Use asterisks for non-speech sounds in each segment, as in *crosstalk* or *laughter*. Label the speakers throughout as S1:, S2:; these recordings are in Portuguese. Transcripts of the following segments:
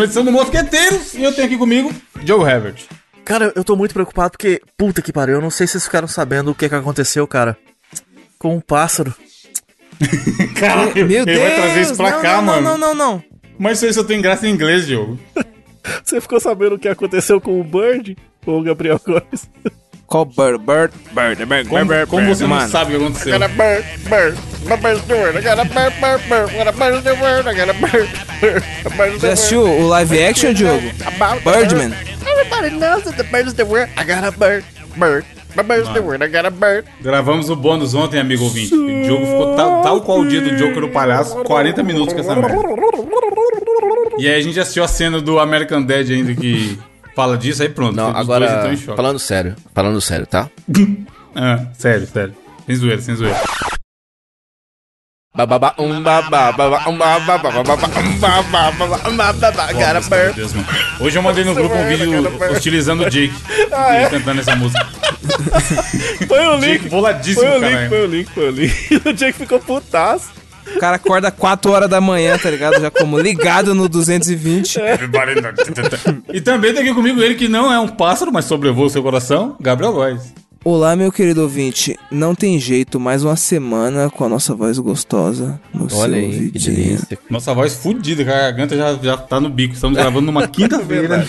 S1: uma edição do Mosqueteiros e eu tenho aqui comigo Joe Herbert.
S2: Cara, eu tô muito preocupado porque, puta que pariu, eu não sei se vocês ficaram sabendo o que que aconteceu, cara. Com um pássaro. *laughs*
S1: Caralho,
S3: Meu
S1: ele vai trazer isso pra
S3: não,
S1: cá,
S3: não,
S1: mano.
S3: Não, não, não, não.
S1: Mas isso aí só tem graça em inglês, Diogo. *laughs*
S2: Você ficou sabendo o que aconteceu com o Bird? Com o Gabriel Góes?
S3: Qual bird? Bird, bird, bird,
S1: Como,
S3: bird,
S1: como
S3: bird,
S1: você não
S3: mano.
S1: sabe o que aconteceu?
S2: bird, bird. My bird's the word. I got a bird, bird, bird. Got a bird's the word. I got a bird, bird. A bird's the
S3: Já assistiu o live action, Diogo?
S2: About the
S3: Birdman.
S2: bird. Everybody knows that the bird's the word. I got a bird, bird. My bird's the word. I got a bird.
S1: Gravamos o bônus ontem, amigo ouvinte. O Diogo ficou tal, tal qual o dia do Joker o palhaço, 40 minutos com essa merda. E aí a gente assistiu a cena do American Dad ainda que fala disso, aí pronto.
S2: Não, agora,
S1: estão em choque.
S2: falando sério, falando sério, tá? *laughs*
S1: Ah, sério, sério. Sem zoeira, sem zoeira.
S2: Bababa, um babá, babá, um babá, babá, um babá, babá, um babá.
S1: Hoje eu mandei no grupo um vídeo hostilizando o Jake. ele cantando essa música. *laughs*
S2: Foi o
S1: Jake
S2: link,
S1: boladíssimo,
S2: foi o link, foi o link, foi o link. *laughs* O Jake ficou putaço.
S3: O cara acorda 4 horas da manhã, tá ligado? Já como ligado no 220.
S1: e também tem aqui comigo ele que não é um pássaro, mas sobrevoa o seu coração, Gabriel Góes.
S3: Olá, meu querido ouvinte. Não tem jeito, mais uma semana com a nossa voz gostosa no seu
S2: Olha aí, que
S3: ouvidinho.
S2: delícia.
S1: Nossa voz fudida, que a garganta já, já tá no bico. Estamos gravando numa *laughs* quinta-feira.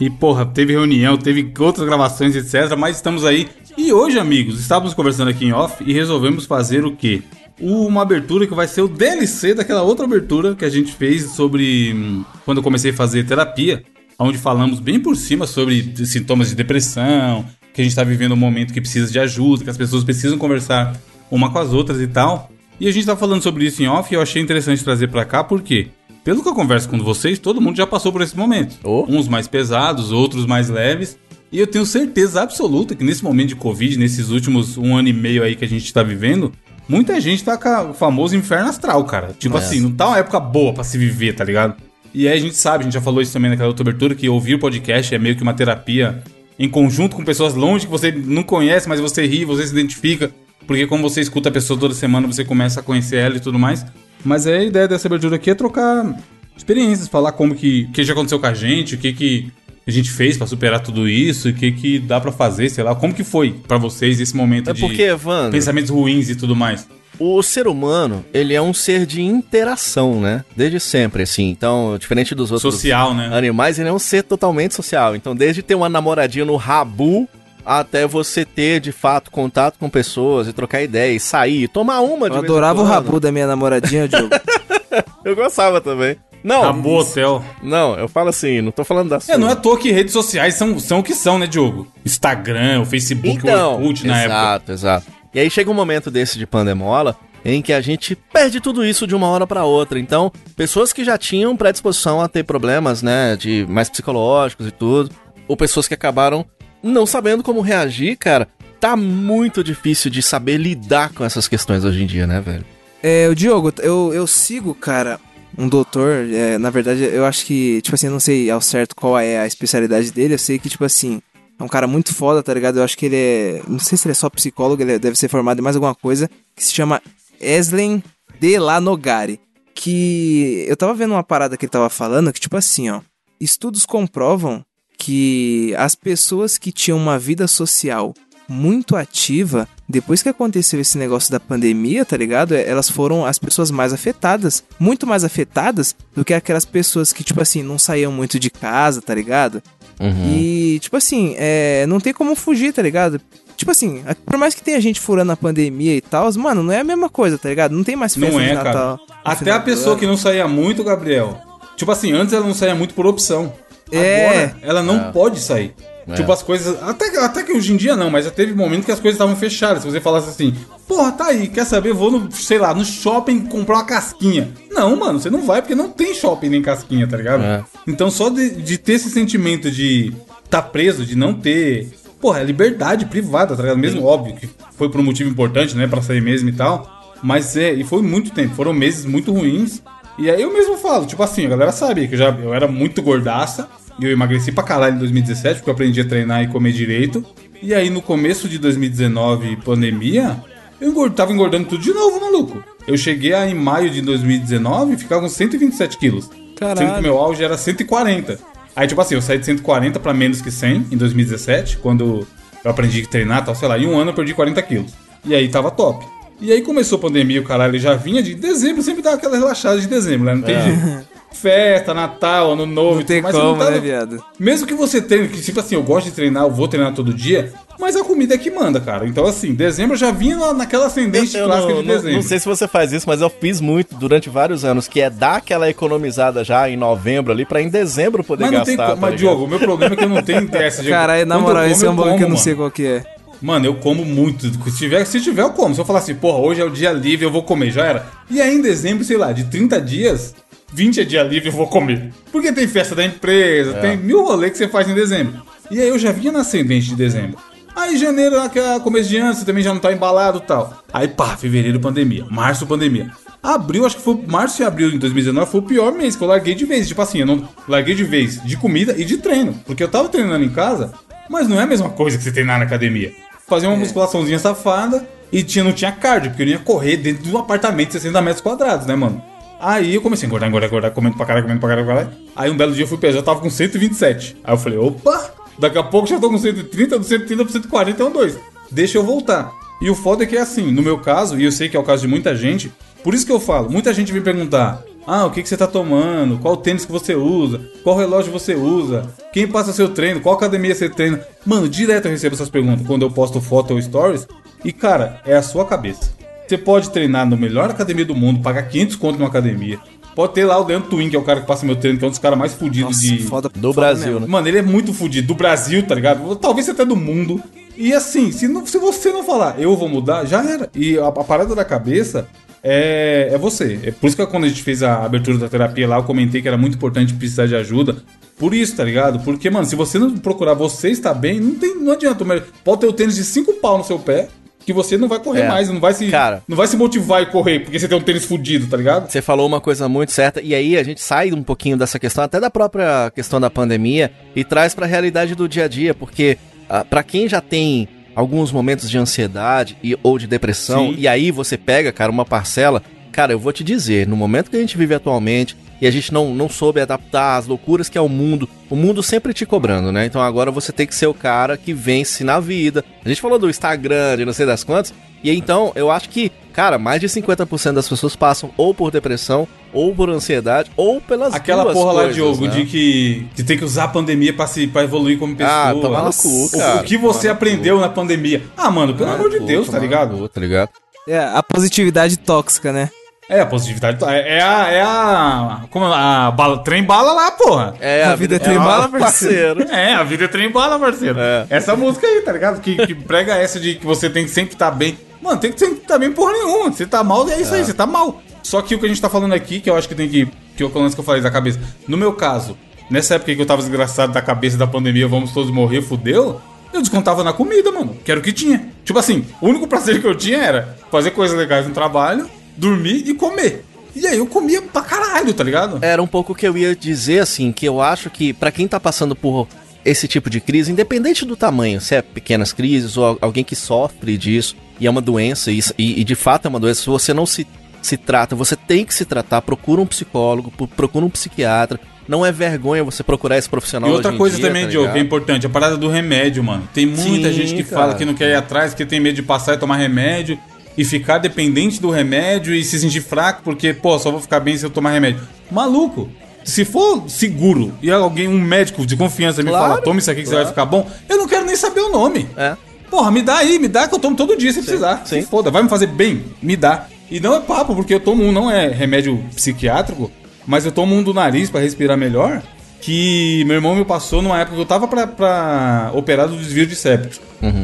S1: e, porra, teve reunião, teve outras gravações, etc. Mas estamos aí. E hoje, amigos, estávamos conversando aqui em off e resolvemos fazer o quê? Uma abertura que vai ser o DLC daquela outra abertura que a gente fez sobre. hum, Quando eu comecei a fazer terapia. Onde falamos bem por cima sobre sintomas de depressão, que a gente tá vivendo um momento que precisa de ajuda, que as pessoas precisam conversar uma com as outras e tal. E a gente tá falando sobre isso em off e eu achei interessante trazer pra cá, porque, pelo que eu converso com vocês, todo mundo já passou por esse momento.
S2: Oh.
S1: Uns mais pesados, outros mais leves. E eu tenho certeza absoluta que nesse momento de Covid, nesses últimos um ano e meio aí que a gente tá vivendo, muita gente tá com o famoso inferno astral, cara. Tipo
S2: É.
S1: assim, não tá uma época boa pra se viver, tá ligado? E aí a gente sabe, a gente já falou isso também naquela outra abertura, que ouvir o podcast é meio que uma terapia em conjunto com pessoas longe que você não conhece, mas você ri, você se identifica. Porque como você escuta a pessoa toda semana, você começa a conhecer ela e tudo mais. Mas a ideia dessa abertura aqui é trocar experiências, falar como que, que já aconteceu com a gente, o que que a gente fez pra superar tudo isso, o que que dá pra fazer, sei lá, como que foi pra vocês esse momento
S2: É
S1: de
S2: porque, Evandro,
S1: pensamentos ruins e tudo mais.
S2: o ser humano, ele é um ser de interação, né? Desde sempre, assim. Então, diferente dos outros
S1: Social, né?
S2: animais, ele é um ser totalmente social. Então, desde ter uma namoradinha no rabu até você ter, de fato, contato com pessoas e trocar ideia e sair, tomar uma de
S3: Eu adorava o rabu da minha namoradinha, Diogo. *laughs*
S2: Eu gostava também. Não,
S1: Acabou o hotel.
S2: não, eu falo assim, não tô falando da sua.
S1: É, não é à toa que redes sociais são, são o que são, né, Diogo? Instagram, o Facebook,
S2: Então,
S1: o Orkut na época.
S2: exato, exato. E aí chega um momento desse de pandemola em que a gente perde tudo isso de uma hora pra outra. Então, pessoas que já tinham predisposição a ter problemas, né, de mais psicológicos e tudo, ou pessoas que acabaram não sabendo como reagir, cara, tá muito difícil de saber lidar com essas questões hoje em dia, né, velho?
S3: É, o Diogo, eu, eu sigo, cara, um doutor, é, na verdade, eu acho que, tipo assim, eu não sei ao certo qual é a especialidade dele, eu sei que, tipo assim, é um cara muito foda, tá ligado? Eu acho que ele é, não sei se ele é só psicólogo, ele deve ser formado em mais alguma coisa, que se chama Eslen Delanogari, que eu tava vendo uma parada que ele tava falando, que tipo assim, ó, estudos comprovam que as pessoas que tinham uma vida social muito ativa, depois que aconteceu esse negócio da pandemia, tá ligado? É, Elas foram as pessoas mais afetadas, muito mais afetadas do que aquelas pessoas que, tipo assim, não saíam muito de casa, tá ligado?
S2: Uhum.
S3: E, tipo assim, é, não tem como fugir, tá ligado? Tipo assim, por mais que tenha gente furando a pandemia e tal, mano, não é a mesma coisa, tá ligado? Não tem mais festa
S1: Não é,
S3: de
S1: cara.
S3: Natal. no
S1: Até a pessoa que não saía muito, Gabriel. Tipo assim, antes ela não saía muito por opção.
S3: É.
S1: Agora ela não pode sair.
S2: É.
S1: Tipo, as coisas. Até, até que hoje em dia não, mas já teve momento que as coisas estavam fechadas. Se você falasse assim, porra, tá aí, quer saber? Vou no, sei lá, no shopping comprar uma casquinha. Não, mano, você não vai porque não tem shopping nem casquinha, tá ligado?
S2: É.
S1: Então só de, de ter esse sentimento de tá preso, de não ter. Porra, é liberdade privada, tá ligado? Mesmo óbvio que foi por um motivo importante, né? Pra sair mesmo e tal. Mas é, e foi muito tempo, foram meses muito ruins. E aí eu mesmo falo, tipo assim, a galera sabe que eu, já, eu era muito gordaça. E eu emagreci pra caralho em 2017, porque eu aprendi a treinar e comer direito. E aí no começo de 2019, pandemia, eu tava engordando tudo de novo, maluco. Eu cheguei a, em maio de 2019 ficar com 127 quilos. Sendo que
S3: Caralho.
S1: meu auge era 140. Aí, tipo assim, eu saí de 140 pra menos que 100 em 2017, quando eu aprendi a treinar, tal, sei lá, em um ano eu perdi 40 quilos. E aí tava top. E aí começou a pandemia, o caralho já vinha de dezembro, sempre dá aquela relaxada de dezembro, né? Não tem jeito. *laughs* Festa, Natal, Ano Novo,
S3: Não tem
S1: você
S3: como,
S1: não tá-
S3: né, viado?
S1: Mesmo que você treine, que tipo assim, eu gosto de treinar, eu vou treinar todo dia, mas a comida é que manda, cara. Então, assim, dezembro eu já vinha na- naquela ascendente
S2: Eu
S1: clássica
S2: não,
S1: de
S2: não-
S1: dezembro.
S2: não sei se você faz isso, mas eu fiz muito durante vários anos, que é dar aquela economizada já em novembro ali, pra em dezembro poder
S1: mas não
S2: gastar.
S1: tem como.
S2: tá
S1: Mas? Diogo, o meu problema é que eu não tenho dessa de.
S3: Caralho, na
S1: Quando eu
S3: moral, esse
S1: eu
S3: hambúrguer que eu
S1: como,
S3: não sei qual que é.
S1: Mano, eu como muito. Se tiver, se tiver, eu como. Se eu falar assim, porra, hoje é o dia livre, eu vou comer, já era. E aí em dezembro, sei lá, de 30 dias, 20 é dia livre, eu vou comer. Porque tem festa da empresa, tem mil rolês que você faz em dezembro. E aí eu já vinha na ascendente de dezembro. Aí janeiro, é começo de ano, você também já não tá embalado e tal. Aí pá, fevereiro pandemia, março pandemia. Abril, acho que foi março e abril em 2019 foi o pior mês que eu larguei de vez. Tipo assim, eu não larguei de vez de comida e de treino. Porque eu tava treinando em casa, mas não é a mesma coisa que você treinar na academia. Fazer uma musculaçãozinha safada e tinha, não tinha cardio, porque eu ia correr dentro de um apartamento de 60 metros quadrados, né, mano? Aí eu comecei a engordar, engordar, engordar, comendo pra caralho, comendo pra caralho, pra caralho. Aí um belo dia eu fui pesar, eu tava com 127. Aí eu falei, opa, daqui a pouco já tô com 130, do 130 pro 140 é um 2. Deixa eu voltar. E o foda é que é assim, no meu caso, e eu sei que é o caso de muita gente, por isso que eu falo, muita gente vem perguntar, ah, o que, que você tá tomando? Qual tênis que você usa? Qual relógio você usa? Quem passa seu treino? Qual academia você treina? Mano, direto eu recebo essas perguntas quando eu posto foto ou stories. E cara, é a sua cabeça. Você pode treinar no melhor academia do mundo, pagar 500 conto numa academia. Pode ter lá o Leandro Twin, que é o cara que passa meu treino, que é um dos caras mais fudidos de,
S3: foda
S2: Do
S3: foda
S2: Brasil,
S3: mesmo.
S2: né?
S1: Mano, ele é muito fudido. Do Brasil, tá ligado? Talvez até do mundo. E assim, se, não- se você não falar, eu vou mudar, já era. E a, a parada da cabeça é, é você. É por isso que quando a gente fez a abertura da terapia lá, eu comentei que era muito importante precisar de ajuda. Por isso, tá ligado? Porque, mano, se você não procurar você estar bem, não, tem, não adianta. Mas Pode ter o tênis de 5 pau no seu pé, que você não vai correr
S2: É.
S1: mais, não vai se.
S2: Cara.
S1: Não vai se motivar e correr, porque você tem um tênis fudido, tá ligado?
S2: Você falou uma coisa muito certa, e aí a gente sai um pouquinho dessa questão, até da própria questão da pandemia, e traz pra realidade do dia a dia, porque ah, pra quem já tem alguns momentos de ansiedade e, ou de depressão,
S1: Sim.
S2: e aí você pega, cara, uma parcela, cara, eu vou te dizer, no momento que a gente vive atualmente, e a gente não, não soube adaptar às loucuras que é o mundo, o mundo sempre te cobrando, né? Então agora você tem que ser o cara que vence na vida. A gente falou do Instagram, de não sei das quantas, e então eu acho que, cara, mais de 50% das pessoas passam ou por depressão, ou por ansiedade, ou pelas
S1: Aquela
S2: duas
S1: porra lá,
S2: coisas,
S1: Diogo,
S2: né?
S1: de que, que tem que usar a pandemia pra, se, pra evoluir como pessoa.
S2: Ah, tomar no cu,
S1: O-
S2: cara.
S1: O, que você aprendeu na pandemia? Ah, mano, pelo amor de Deus, tá ligado?
S2: cu, Tá ligado?
S3: É, a positividade tóxica, né?
S1: É, a positividade. É, é a. É a. Como é? a bala, trem bala lá, porra.
S2: É,
S3: A vida é trem bala, parceiro.
S1: É, a vida é trem bala, parceiro.
S2: É.
S1: Essa música aí, tá ligado? Que, que prega essa de que você tem que sempre estar bem. Mano, tem que sempre estar bem porra nenhuma. Você tá mal, é isso aí, você tá mal. Só que o que a gente tá falando aqui, que eu acho que tem que. Que é o lance que eu falei da cabeça. No meu caso, nessa época que eu tava desgraçado da cabeça da pandemia, vamos todos morrer, fudeu. Eu descontava na comida, mano. Que era o que tinha. Tipo assim, o único prazer que eu tinha era fazer coisas legais no trabalho, dormir e comer. E aí eu comia pra caralho, tá ligado?
S2: Era um pouco o que eu ia dizer, assim, que eu acho que pra quem tá passando por esse tipo de crise, independente do tamanho, se é pequenas crises ou al- alguém que sofre disso e é uma doença, e, e- de fato é uma doença, se você não se, se trata, você tem que se tratar, procura um psicólogo, pro- procura um psiquiatra. Não é vergonha você procurar esse profissional
S1: E outra coisa
S2: dia,
S1: também,
S2: tá
S1: Diogo, que é importante, a parada do remédio, mano. Tem muita
S2: Sim,
S1: gente que
S2: cara.
S1: fala que não quer ir atrás, que tem medo de passar e tomar remédio e ficar dependente do remédio e se sentir fraco porque, pô, só vou ficar bem se eu tomar remédio. Maluco! Se for seguro e alguém, um médico de confiança me
S2: Claro,
S1: fala, toma isso aqui que você
S2: claro.
S1: vai ficar bom, eu não quero nem saber o nome.
S2: É.
S1: Porra, me dá aí, me dá que eu tomo todo dia se precisar.
S2: sim.
S1: Se foda, vai me fazer bem, me dá. E não é papo, porque eu tomo um, não é remédio psiquiátrico, mas eu tomo um do nariz pra respirar melhor, que meu irmão me passou numa época que eu tava pra, pra operar do desvio de septo.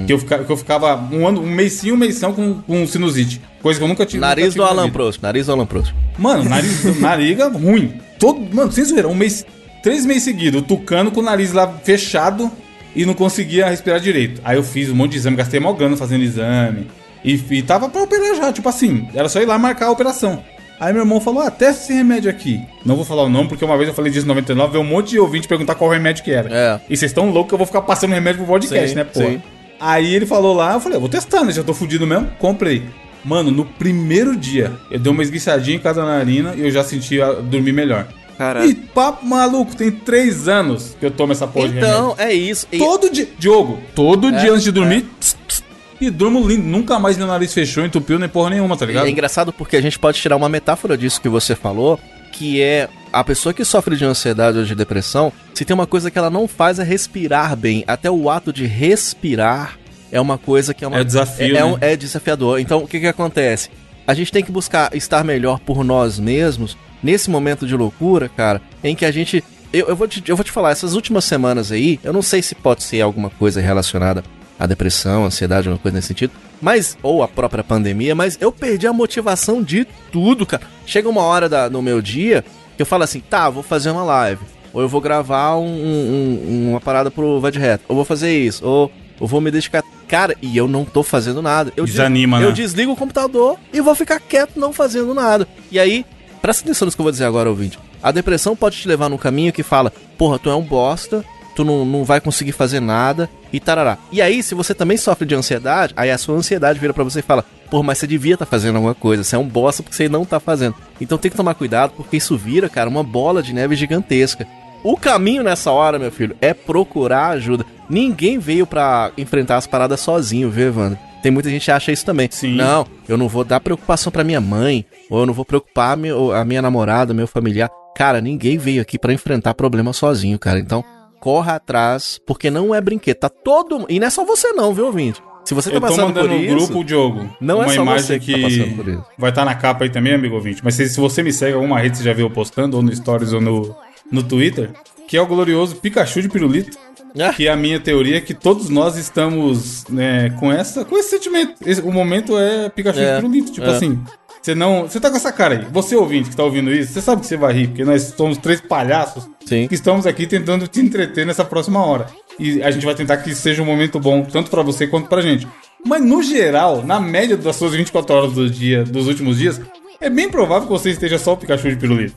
S1: Que, eu fica, que eu ficava um ano, um mês sim, um mês não com, com sinusite. Coisa que eu nunca tive.
S2: Nariz
S1: nunca
S2: do
S1: tive na
S2: Alan. Prost, nariz do Alan Prost.
S1: Mano, nariz, *laughs* nariga ruim. Todo, mano, sem zoeira, um mês, três meses seguidos, o tucano com o nariz lá fechado e não conseguia respirar direito. Aí eu fiz um monte de exame, gastei mó grana fazendo exame. E, e tava pra operar já, tipo assim, era só ir lá marcar a operação. Aí meu irmão falou, ah, testa esse remédio aqui. Não vou falar o nome, porque uma vez eu falei disso em 99, veio um monte de ouvinte perguntar qual remédio que era.
S2: É.
S1: E vocês estão loucos que eu vou ficar passando remédio pro podcast,
S2: Sim,
S1: né, pô?
S2: sim.
S1: Aí ele falou lá, eu falei, eu vou testar, né? Já tô fudido mesmo. Comprei. Mano, no primeiro dia, eu dei uma esguichadinha em casa da narina e eu já senti dormir melhor.
S3: Caralho.
S1: E papo maluco, tem três anos que eu tomo essa porra de remédio.
S2: Então, é isso. E-
S1: Todo dia. Diogo, todo
S2: É,
S1: dia antes de dormir. tss, tss, e durmo lindo. Nunca mais meu nariz fechou, entupiu, nem porra nenhuma, tá ligado?
S2: é engraçado porque a gente pode tirar uma metáfora disso que você falou, que é a pessoa que sofre de ansiedade ou de depressão, se tem uma coisa que ela não faz é respirar bem. Até o ato de respirar é uma coisa que é uma
S1: É desafio,
S2: é, é
S1: né?
S2: é desafiador. Então, o que que acontece? A gente tem que buscar estar melhor por nós mesmos nesse momento de loucura, cara, em que a gente eu, eu, vou te, eu vou te falar, essas últimas semanas aí, eu não sei se pode ser alguma coisa relacionada à depressão, ansiedade, alguma coisa nesse sentido, mas, ou a própria pandemia, mas eu perdi a motivação de tudo, cara. Chega uma hora da, no meu dia que eu falo assim, tá, vou fazer uma live, ou eu vou gravar um- um- um- uma parada pro Vai de Reto, ou vou fazer isso, ou eu vou me dedicar. Cara, e eu não tô fazendo nada. Eu des-
S1: Desanima,
S2: Eu
S1: né?
S2: desligo o computador e vou ficar quieto não fazendo nada. E aí, presta atenção no que eu vou dizer agora, ouvinte. A depressão pode te levar num caminho que fala, porra, tu é um bosta, tu não, não vai conseguir fazer nada e tarará. E aí, se você também sofre de ansiedade, aí a sua ansiedade vira pra você e fala, porra, mas você devia estar fazendo alguma coisa, você é um bosta porque você não tá fazendo. Então tem que tomar cuidado porque isso vira, cara, uma bola de neve gigantesca. O caminho nessa hora, meu filho, é procurar ajuda. Ninguém veio pra enfrentar as paradas sozinho, viu, Evandro? Tem muita gente que acha isso também.
S1: Sim.
S2: Não, eu não vou dar preocupação pra minha mãe, ou eu não vou preocupar a minha, a minha namorada, meu familiar. Cara, ninguém veio aqui pra enfrentar problema sozinho, cara. Então, corra atrás, porque não é brinquedo. Tá todo. E não é só você, não, viu, ouvinte? Se você tá
S1: Eu tô
S2: passando
S1: mandando
S2: por
S1: no
S2: isso.
S1: grupo, Diogo,
S2: Não é
S1: uma
S2: só
S1: imagem
S2: você que tá
S1: vai estar na capa aí também, amigo ouvinte. Mas se, se você me segue em alguma rede, você já viu eu postando, ou no Stories ou no, no Twitter, que é o glorioso Pikachu de pirulito.
S2: Ah.
S1: Que é a minha teoria que todos nós estamos né, com, essa, com esse sentimento. Esse- o momento é Pikachu
S2: É,
S1: de pirulito. Tipo
S2: é.
S1: assim, você não. Você tá com essa cara aí. Você ouvinte que tá ouvindo isso, você sabe que você vai rir, porque nós somos três palhaços
S2: Sim.
S1: que estamos aqui tentando te entreter nessa próxima hora. E a gente vai tentar que seja um momento bom, tanto pra você quanto pra gente. Mas no geral, na média das suas 24 horas do dia, dos últimos dias, é bem provável que você esteja só o Pikachu de pirulito.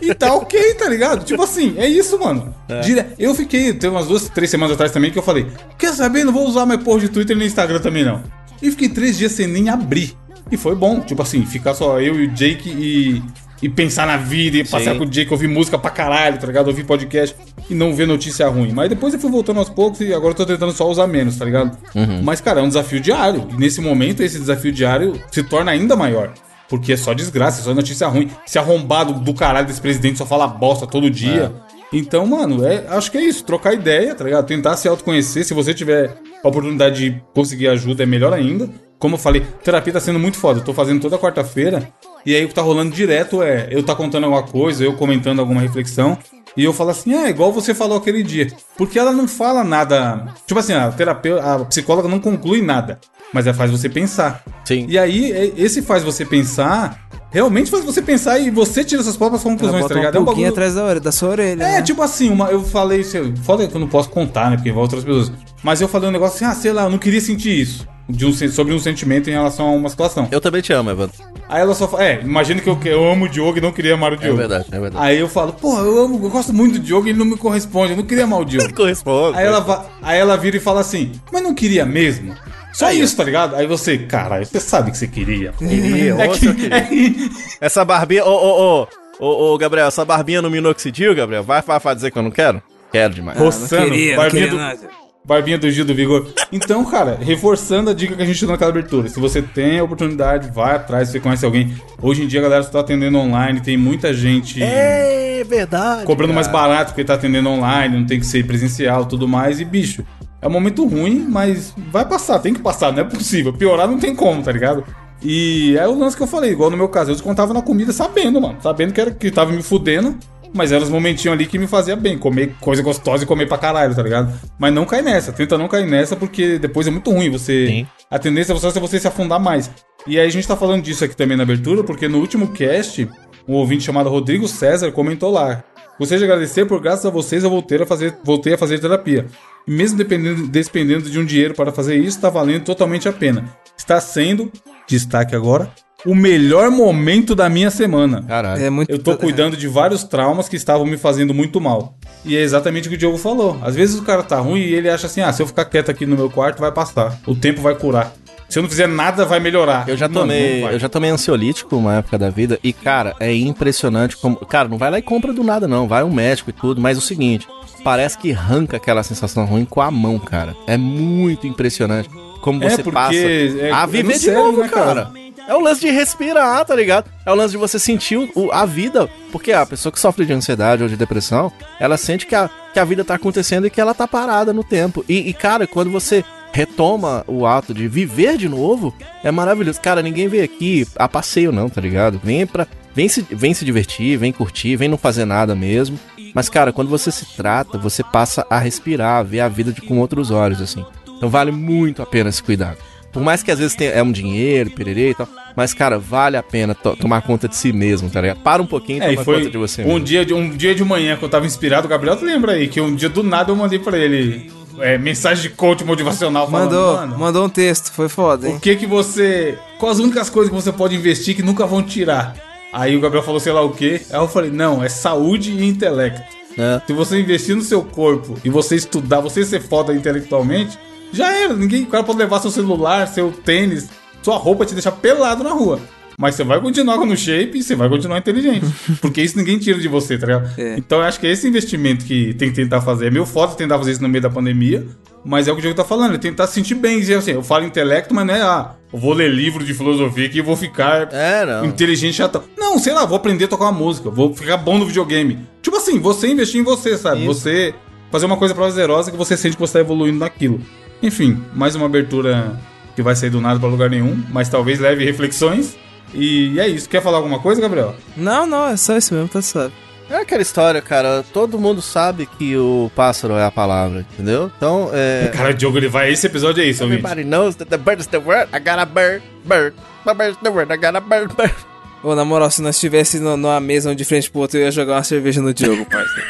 S1: E tá *laughs* ok, tá ligado? Tipo assim, é isso, mano. Dire- Eu fiquei, tem umas duas, três semanas atrás também que eu falei: Quer saber? Não vou usar mais porra de Twitter nem Instagram também, não. E fiquei três dias sem nem abrir. E foi bom, tipo assim, ficar só eu e o Jake e, e pensar na vida, e passear
S2: Sim.
S1: com o Jake, ouvir música pra caralho, tá ligado? Ouvir podcast e não ver notícia ruim. Mas depois eu fui voltando aos poucos e agora eu tô tentando só usar menos, tá ligado? Mas, cara, é um desafio diário. E nesse momento, esse desafio diário se torna ainda maior. Porque é só desgraça, é só notícia ruim. Esse arrombado do caralho desse presidente só fala bosta todo dia. Então, mano, é, acho que é isso. Trocar ideia, tá ligado? Tentar se autoconhecer. Se você tiver a oportunidade de conseguir ajuda, é melhor ainda. Como eu falei, terapia tá sendo muito foda. Eu tô fazendo toda quarta-feira. E aí o que tá rolando direto é eu tá contando alguma coisa, eu comentando alguma reflexão. E eu falo assim, ah, igual você falou aquele dia. Porque ela não fala nada. Tipo assim, a terapeuta, a psicóloga não conclui nada. Mas ela faz você pensar.
S2: Sim.
S1: E aí, é- esse faz você pensar, realmente faz você pensar e você tira suas próprias conclusões, tá ligado?
S3: uma
S1: É um
S3: pulguinha
S1: bagulho.
S3: atrás da, orelha, da sua orelha.
S1: É,
S3: né?
S1: tipo assim, uma, eu falei, foda que eu não posso contar, né? Porque vai outras pessoas. Mas eu falei um negócio assim, ah, sei lá, eu não queria sentir isso. De um, sobre um sentimento em relação a uma situação.
S2: Eu também te amo, Evandro.
S1: Aí ela só fala, é, imagina que eu, que eu amo o Diogo e não queria amar o
S2: É
S1: Diogo.
S2: verdade, é verdade.
S1: Aí eu falo, porra, eu amo, eu gosto muito do Diogo e ele não me corresponde, eu não queria amar o Diogo. *laughs*
S2: Corresponde.
S1: Aí ela, aí ela vira e fala assim, mas não queria mesmo? Só isso, tá ligado? Aí você, caralho, você sabe que você queria. *laughs*
S2: Queria,
S1: É que-
S2: seu querido.
S1: é que-
S2: Essa barbinha. Ô, ô, ô. Ô, ô, Gabriel, essa barbinha no minoxidil, Gabriel, vai, vai, vai dizer que eu não quero? Quero demais.
S3: Ah, não
S1: roçando,
S3: queria, não queria
S1: do,
S3: nada.
S1: Barbinha do Gil do Vigor. Então, cara, reforçando a dica que a gente deu naquela abertura. Se você tem a oportunidade, vai atrás, se você conhece alguém. Hoje em dia a galera só tá atendendo online, tem muita gente
S2: É verdade.
S1: cobrando mais
S2: cara.
S1: barato porque tá atendendo online, não tem que ser presencial tudo mais. E, bicho, é um momento ruim, mas vai passar, tem que passar, não é possível. Piorar não tem como, tá ligado? E é o lance que eu falei, igual no meu caso, eu descontava na comida sabendo, mano. Sabendo que, era, que tava me fudendo, mas eram os momentinhos ali que me fazia bem. Comer coisa gostosa e comer pra caralho, tá ligado? Mas não cai nessa, tenta não cair nessa, porque depois é muito ruim você.
S2: Sim.
S1: A tendência é você, é você se afundar mais. E aí a gente tá falando disso aqui também na abertura, porque no último cast, um ouvinte chamado Rodrigo César comentou lá. Gostaria de agradecer por graças a vocês eu voltei a fazer, voltei a fazer terapia. E mesmo dependendo, despendendo de um dinheiro para fazer isso, está valendo totalmente a pena. Está sendo, destaque agora, o melhor momento da minha semana.
S2: Caralho.
S3: É muito.
S1: Eu tô cuidando de vários traumas que estavam me fazendo muito mal. E é exatamente o que o Diogo falou. Às vezes o cara tá ruim e ele acha assim: ah, se eu ficar quieto aqui no meu quarto, vai passar. O tempo vai curar. se eu não fizer nada, vai melhorar.
S2: Eu já tomei,
S1: não
S2: eu já tomei ansiolítico uma época da vida e cara, é impressionante como, cara, não vai lá e compra do nada não, vai um médico e tudo, mas é o seguinte, parece que arranca aquela sensação ruim com a mão, cara. É muito impressionante como
S1: É,
S2: você
S1: porque
S2: passa
S1: é-
S2: a
S1: é
S2: viver
S1: no
S2: de
S1: cérebro,
S2: novo,
S1: né,
S2: cara.
S1: cara?
S2: É o lance de respirar, tá ligado? É o lance de você sentir o- a vida. Porque a pessoa que sofre de ansiedade ou de depressão, ela sente que a, que a vida tá acontecendo e que ela tá parada no tempo. E, e, cara, quando você retoma o ato de viver de novo, é maravilhoso. Cara, ninguém veio aqui a passeio, não, tá ligado? Vem pra. Vem se, vem se divertir, vem curtir, vem não fazer nada mesmo. Mas, cara, quando você se trata, você passa a respirar, a ver a vida de, com outros olhos, assim. Então vale muito a pena esse cuidado. Por mais que às vezes tenha, é um dinheiro, pererê e tal, mas, cara, vale a pena to- tomar conta de si mesmo, tá ligado? Para um pouquinho e
S1: É,
S2: toma
S1: foi
S2: conta de você
S1: um
S2: mesmo.
S1: dia, de, um dia de manhã que eu tava inspirado, o Gabriel, tu lembra aí, que um dia do nada eu mandei pra ele é, mensagem de coach motivacional falando,
S3: Mandou,
S1: mano,
S3: mandou um texto, foi foda, hein?
S1: o que que você... Quais as únicas coisas que você pode investir que nunca vão tirar? Aí o Gabriel falou sei lá o quê, aí eu falei, não, é saúde e intelecto.
S2: É.
S1: Se você investir no seu corpo e você estudar, você ser foda intelectualmente, já era. Ninguém, o cara pode levar seu celular, seu tênis, sua roupa e te deixar pelado na rua. Mas você vai continuar com no shape e você vai continuar inteligente. *laughs* Porque isso ninguém tira de você, tá ligado?
S3: É.
S1: Então eu acho que é esse investimento que tem que tentar fazer. É meio foda tentar fazer isso no meio da pandemia. Mas é o que o Diego tá falando, é tentar se sentir bem. Assim, eu falo intelecto, mas não é, ah, eu vou ler livro de filosofia aqui e vou ficar
S2: É,
S1: inteligente chatão. Não, sei lá, vou aprender a tocar uma música, vou ficar bom no videogame. Tipo assim, você investir em você, sabe?
S3: Isso.
S1: Você fazer uma coisa prazerosa que você sente que você tá evoluindo naquilo. Enfim, mais uma abertura que vai sair do nada pra lugar nenhum, mas talvez leve reflexões. E é isso. Quer falar alguma coisa, Gabriel?
S3: Não, não, é só isso mesmo, tá suave.
S2: É aquela história, cara. Todo mundo sabe que o pássaro é a palavra, entendeu? Então, é.
S1: Cara, o Diogo, ele vai. Esse episódio é isso, ouvinte.
S2: Everybody knows that the bird is the word. I got a bird, bird. My bird is the word. I got a bird, bird.
S3: Ô, na moral, se nós estivesse no- numa mesa um de frente pro outro, eu ia jogar uma cerveja no Diogo, parceiro.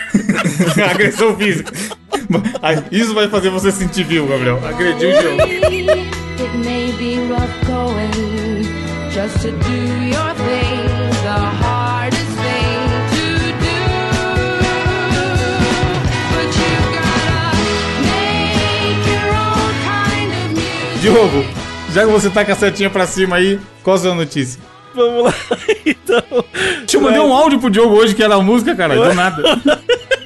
S3: *laughs*
S1: Agressão física. *laughs* Isso vai fazer você sentir vivo, Gabriel. Agrediu o Diogo.
S4: It may be rough going just to do your thing, the hardest thing to do. But you gotta make your own kind of music.
S1: Diogo, já que você tá com a setinha pra cima aí, qual a sua notícia?
S2: Vamos lá, *laughs* então.
S1: Te mandei um áudio pro Diogo hoje que era a música, cara, do nada. *laughs*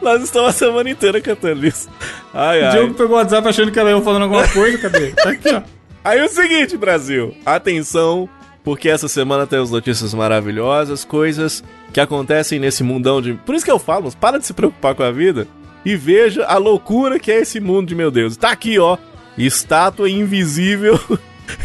S2: Nós estamos a semana inteira cantando isso. Ai,
S1: O
S2: ai.
S1: Diogo pegou o WhatsApp achando que era eu falando alguma coisa, cadê? Tá aqui, ó.
S2: Aí é o seguinte, Brasil. Atenção, porque essa semana temos notícias maravilhosas, coisas que acontecem nesse mundão de. Por isso que eu falo, para de se preocupar com a vida e veja a loucura que é esse mundo de meu Deus. Tá aqui, ó. Estátua invisível.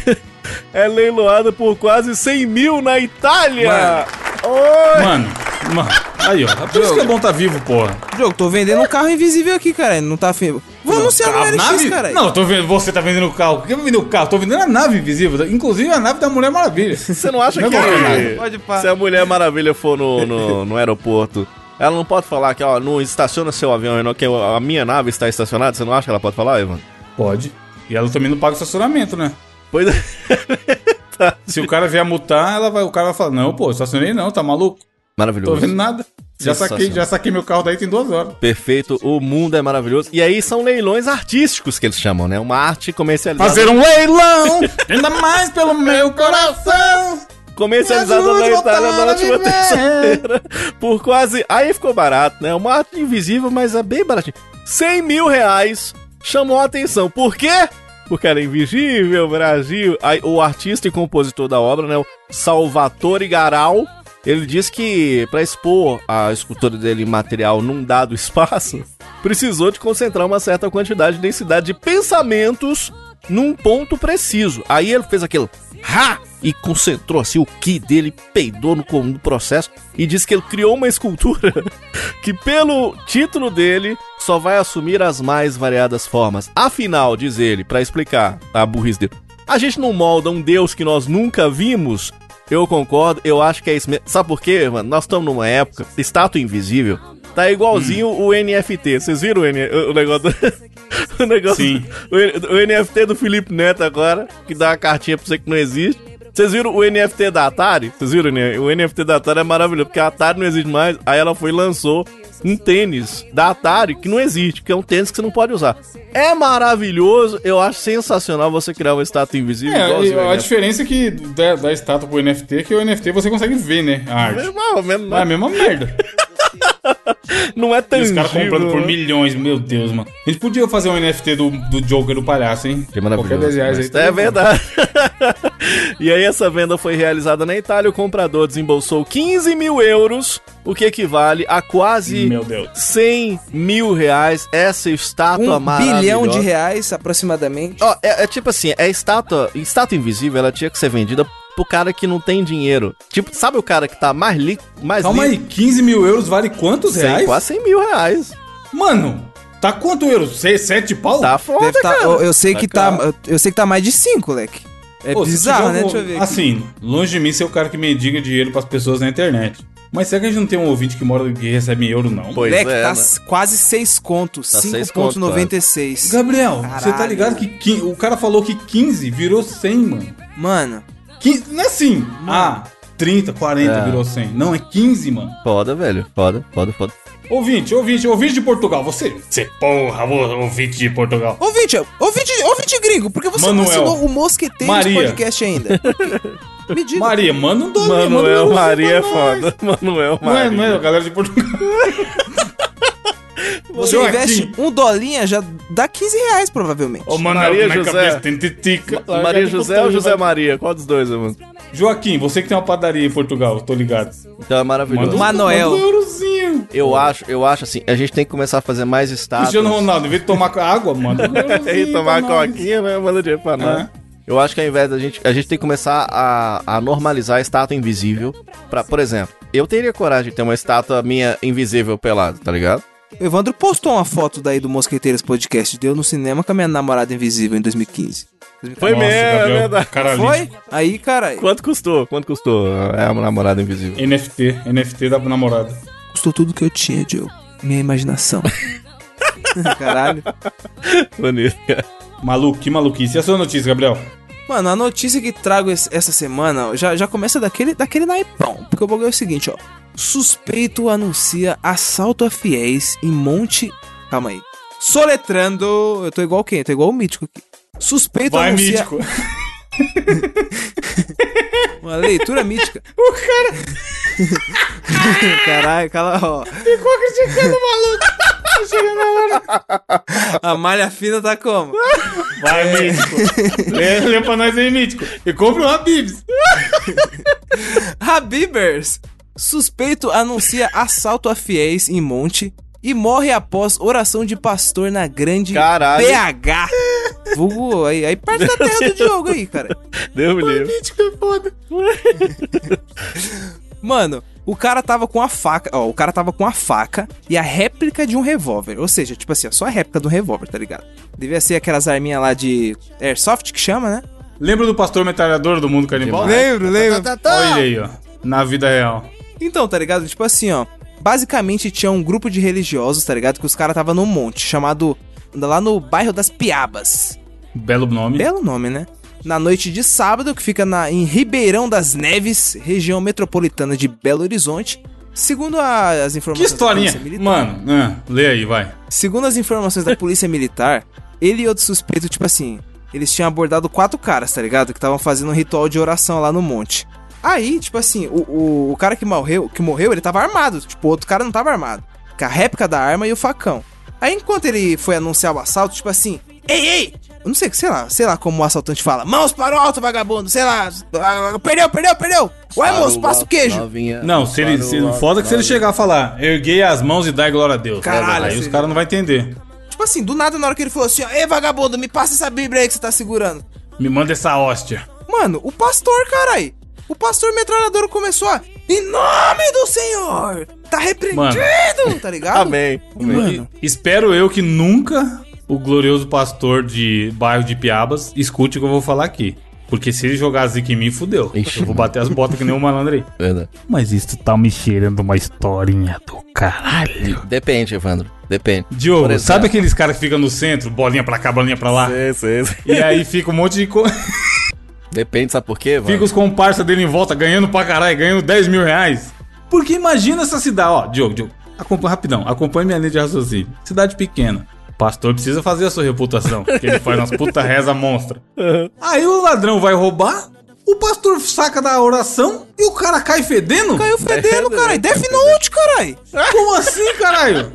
S2: *laughs* é leiloada por quase 100 mil na Itália! Oi!
S1: Mano, mano. Aí, ó. Por isso que é bom tá vivo, porra.
S3: Diogo, tô vendendo um carro invisível aqui, cara. Não tá afim. Vou anunciar no
S1: A
S3: LX,
S1: nave?
S3: cara.
S1: Não, eu tô vendo. Você tá vendendo o carro. Por que eu vou vender o carro? Tô vendendo a nave invisível. Inclusive a nave da Mulher Maravilha. *laughs*
S2: Você não acha
S1: Não é
S2: que
S1: nada.
S3: Pode pá.
S2: se a Mulher Maravilha for no, no, no aeroporto, ela não pode falar que, ó, não estaciona seu avião, não, que a minha nave está estacionada? Você não acha que ela pode falar, Ivan?
S1: Pode. E ela também não paga estacionamento, né?
S2: Pois é. *laughs*
S1: Se o cara vier multar, ela vai, o cara vai falar: Não, pô, estacionei não, tá maluco? Tô
S2: Maravilhoso.
S1: vendo nada. Já saquei, já saquei meu carro daí tem duas horas.
S2: Perfeito, o mundo é maravilhoso. E aí são leilões artísticos que eles chamam, né? Uma arte comercializada.
S1: Fazer um leilão, ainda mais pelo meu coração.
S2: comercializada na Itália na última terça-feira. Por quase. Aí ficou barato, né? Uma arte invisível, mas é bem baratinho. 100 mil reais chamou a atenção. Por quê? Porque era invisível, Brasil. Aí, o artista e compositor da obra, né? O Salvatore Garal. Ele disse que para expor a escultura dele em material num dado espaço, *laughs* precisou de concentrar uma certa quantidade de densidade de pensamentos num ponto preciso. Aí ele fez aquele ha e concentrou assim o ki dele, peidou no, no processo e disse que ele criou uma escultura *laughs* que pelo título dele só vai assumir as mais variadas formas. Afinal, diz ele, para explicar a burrice dele, a gente não molda um deus que nós nunca vimos. Eu concordo, eu acho que é isso mesmo. Sabe por quê, mano? Nós estamos numa época, estátua invisível, tá igualzinho o NFT. Vocês viram o, N- o negócio do... *laughs* o negócio
S1: Sim.
S2: o, N- o NFT do Felipe Neto agora, que dá uma cartinha pra você que não existe. Vocês viram o NFT da Atari? Vocês viram, né? O NFT da Atari é maravilhoso, porque a Atari não existe mais. Aí ela foi e lançou um tênis da Atari que não existe, que é um tênis que você não pode usar. É maravilhoso, eu acho sensacional você criar uma estátua invisível.
S1: É, a
S2: né?
S1: diferença é que da, da estátua pro NFT é que o NFT você consegue ver, né? A arte.
S2: É mais ou menos,
S1: É a
S2: né?
S1: mesma merda. *laughs*
S2: Não é
S1: E
S2: tangível.
S1: os caras comprando por
S2: né?
S1: milhões, meu Deus, mano. A gente podia fazer um NFT do, do Joker do palhaço, hein?
S2: Que maravilhoso.
S1: Qualquer 10 reais aí. tá
S2: é
S1: bom.
S2: verdade. *laughs* e aí essa venda foi realizada na Itália. O comprador desembolsou 15 mil euros, o que equivale a quase
S1: Meu Deus.
S2: 100 mil reais. Essa estátua
S3: Um
S2: maravilhosa.
S3: bilhão de reais, aproximadamente.
S2: Ó, é, é tipo assim, é estátua, estátua invisível, ela tinha que ser vendida pro cara que não tem dinheiro. Tipo, sabe o cara que tá mais li, mais
S1: Calma
S2: li-
S1: aí, 15 mil euros vale quantos
S2: Cem,
S1: reais?
S2: quase 100 mil reais.
S1: Mano, tá quanto euros? Se- Sete pau?
S2: Tá foda,
S3: Deve tá-
S2: cara.
S3: eu, eu sei
S2: Tá
S3: que tá,
S2: caro.
S3: eu sei que tá mais de 5, leque. É
S1: se
S3: bizarro, né?
S1: um-
S3: Deixa eu ver. aqui.
S1: Assim, longe de mim ser o cara que mendiga dinheiro pras pessoas na internet. Mas será que a gente não tem um ouvinte que mora que recebe em euro, não?
S2: Pois
S3: Leque,
S2: é,
S3: tá
S2: né?
S3: quase 6 contos.
S2: Tá seis conto,
S3: 5,96.
S1: Gabriel, você tá
S3: Caralho.
S1: ligado que o cara falou que 15 virou 100, mano.
S3: Mano,
S1: 15, não é assim, ah, 30, 40
S2: É.
S1: virou 100. Não, é 15, mano.
S2: Foda, velho. Foda, foda, foda.
S1: Ouvinte, ouvinte, ouvinte de Portugal, você. Você, porra, ouvinte de Portugal.
S3: ouvinte, ouvinte, ouvinte gringo, por que você
S1: Manuel.
S3: vacilou o mosqueteiro
S1: Maria.
S3: de podcast ainda? *laughs* Me diga.
S1: Maria, manda um um
S2: Manuel
S1: eurozinho
S2: Maria é foda. *laughs* Manuel
S1: Não é,
S2: Maria.
S1: não é, galera de Portugal. *laughs*
S3: Você
S1: Joaquim.
S3: investe um dolinha, já dá 15 reais, provavelmente.
S1: Ô, Manuel,
S2: Maria José.
S1: cabeça tem titica.
S2: Maria José ou José Maria? Qual dos dois, mano?
S1: Joaquim, você que tem uma padaria em Portugal, tô ligado.
S2: Então é maravilhoso.
S1: Manda
S3: Manoel.
S1: manda um eurozinho.
S2: Eu acho, eu acho assim, a gente tem que começar a fazer mais estátuas.
S1: Cristiano Ronaldo, em vez de tomar *laughs* água, manda um eurozinho
S2: E tomar coquinha, né? Manda dinheiro pra nós.
S1: É.
S2: Eu acho que ao invés da gente. A gente tem que começar a, a normalizar a estátua invisível. Pra, por exemplo, eu teria coragem de ter uma estátua minha invisível pelada, tá ligado?
S3: O Evandro postou uma foto daí do Mosqueteiros Podcast, deu no cinema com a minha namorada invisível em 2015.
S2: Foi
S1: Nossa,
S2: mesmo, é
S1: Gabriel,
S2: verdade.
S1: Caralho.
S3: Foi? Aí, cara,
S2: Quanto custou? Quanto custou? É uma namorada invisível.
S1: NFT, NFT da namorada.
S3: custou tudo que eu tinha, Joe. Minha imaginação. *laughs* Caralho.
S2: Bonito, cara.
S1: Maluco, que maluquice. E a sua notícia, Gabriel?
S3: Mano, a notícia que trago es- essa semana já, já começa daquele, daquele naipão. Porque o bagulho é o seguinte, ó. Suspeito anuncia assalto a fiéis em Monte. Calma aí. Soletrando. Eu tô igual quem? Eu tô igual o mítico aqui. Suspeito
S1: Vai,
S3: anuncia.
S1: mítico. *laughs*
S3: Uma leitura mítica. *laughs* O cara. *laughs* Caralho, cala, ó.
S1: Ficou criticando o maluco. Chega na hora.
S3: A malha fina tá como?
S1: Vai, mítico. lê, lê pra nós aí, mítico. E compra uma Bibs.
S3: Habibers! Suspeito anuncia assalto a fiéis em Monte e morre após oração de pastor na grande
S2: Caralho.
S3: PH. Vulgo, aí, aí parte da terra do Diogo aí, cara.
S2: Livre.
S1: Mítico é foda.
S3: Mano, o cara tava com a faca, ó, o cara tava com a faca e a réplica de um revólver. Ou seja, tipo assim, ó, só a réplica do revólver, tá ligado? Devia ser aquelas arminhas lá de Airsoft que chama, né?
S1: Lembra do pastor metralhador do mundo canibal?
S3: Lembro, lembro.
S1: Olha ele aí, ó. Na vida real.
S3: Então, tá ligado? Tipo assim, ó. Basicamente tinha um grupo de religiosos, tá ligado? Que os caras tava num monte, chamado. Lá no bairro das Piabas.
S1: Belo nome.
S3: Belo nome, né? Na noite de sábado, que fica na, em Ribeirão das Neves, região metropolitana de Belo Horizonte. Segundo a- as
S1: Que
S3: informações
S1: historinha.
S3: da Polícia Militar.
S1: Mano, ah, lê aí, vai.
S3: Segundo as informações da Polícia Militar, ele e outro suspeito, tipo assim, eles tinham abordado quatro caras, tá ligado? Que estavam fazendo um ritual de oração lá no monte. Aí, tipo assim, o, o, o cara que morreu, que morreu, ele tava armado. Tipo, o outro cara não tava armado. Com a réplica da arma e o facão. Aí, enquanto ele foi anunciar o assalto, tipo assim, ei, ei! Eu não sei, sei lá, sei lá como o assaltante fala. Mãos para o alto, vagabundo, sei lá. ah, Perdeu, perdeu, perdeu! Ué, moço, passa o queijo!
S2: Novinha,
S1: Não, se ele. Se, foda que se ele chegar a falar, erguei as mãos e dai glória a Deus.
S3: Caralho,
S1: aí os caras não vão entender.
S3: Tipo assim, do nada, na hora que ele falou assim, ó, ei, vagabundo, me passa essa bíblia aí que você tá segurando.
S1: Me manda essa hóstia.
S3: Mano, o pastor, carai. O pastor metralhador começou a. Em nome do Senhor! Tá repreendido! Tá ligado?
S2: Amém. Amém.
S3: Mano.
S1: Espero eu que nunca o glorioso pastor de bairro de Piabas escute o que eu vou falar aqui. Porque se ele jogar zica em mim, fudeu.
S2: Ixi.
S1: Eu vou bater as botas que nem o malandro aí. *laughs*
S2: Verdade.
S1: Mas isso tá me cheirando uma historinha do caralho.
S2: Depende, Evandro. Depende.
S1: Diogo, sabe aqueles caras que ficam no centro, bolinha pra cá, bolinha pra lá?
S2: Sei, sei, sei.
S1: E aí fica um monte de. *laughs*
S2: Depende, sabe por quê, Evandro?
S1: Fica os comparsa dele em volta ganhando pra caralho, ganhando 10 mil reais. Porque imagina essa cidade, ó, Diogo, Diogo. Acompanha rapidão, acompanhe minha linha de raciocínio. Cidade pequena. Pastor precisa fazer a sua reputação, *laughs* que ele faz umas puta reza monstra. Aí o ladrão vai roubar, o pastor saca da oração e o cara cai fedendo?
S3: Caiu fedendo, caralho. Death Note, caralho.
S1: Como assim, caralho?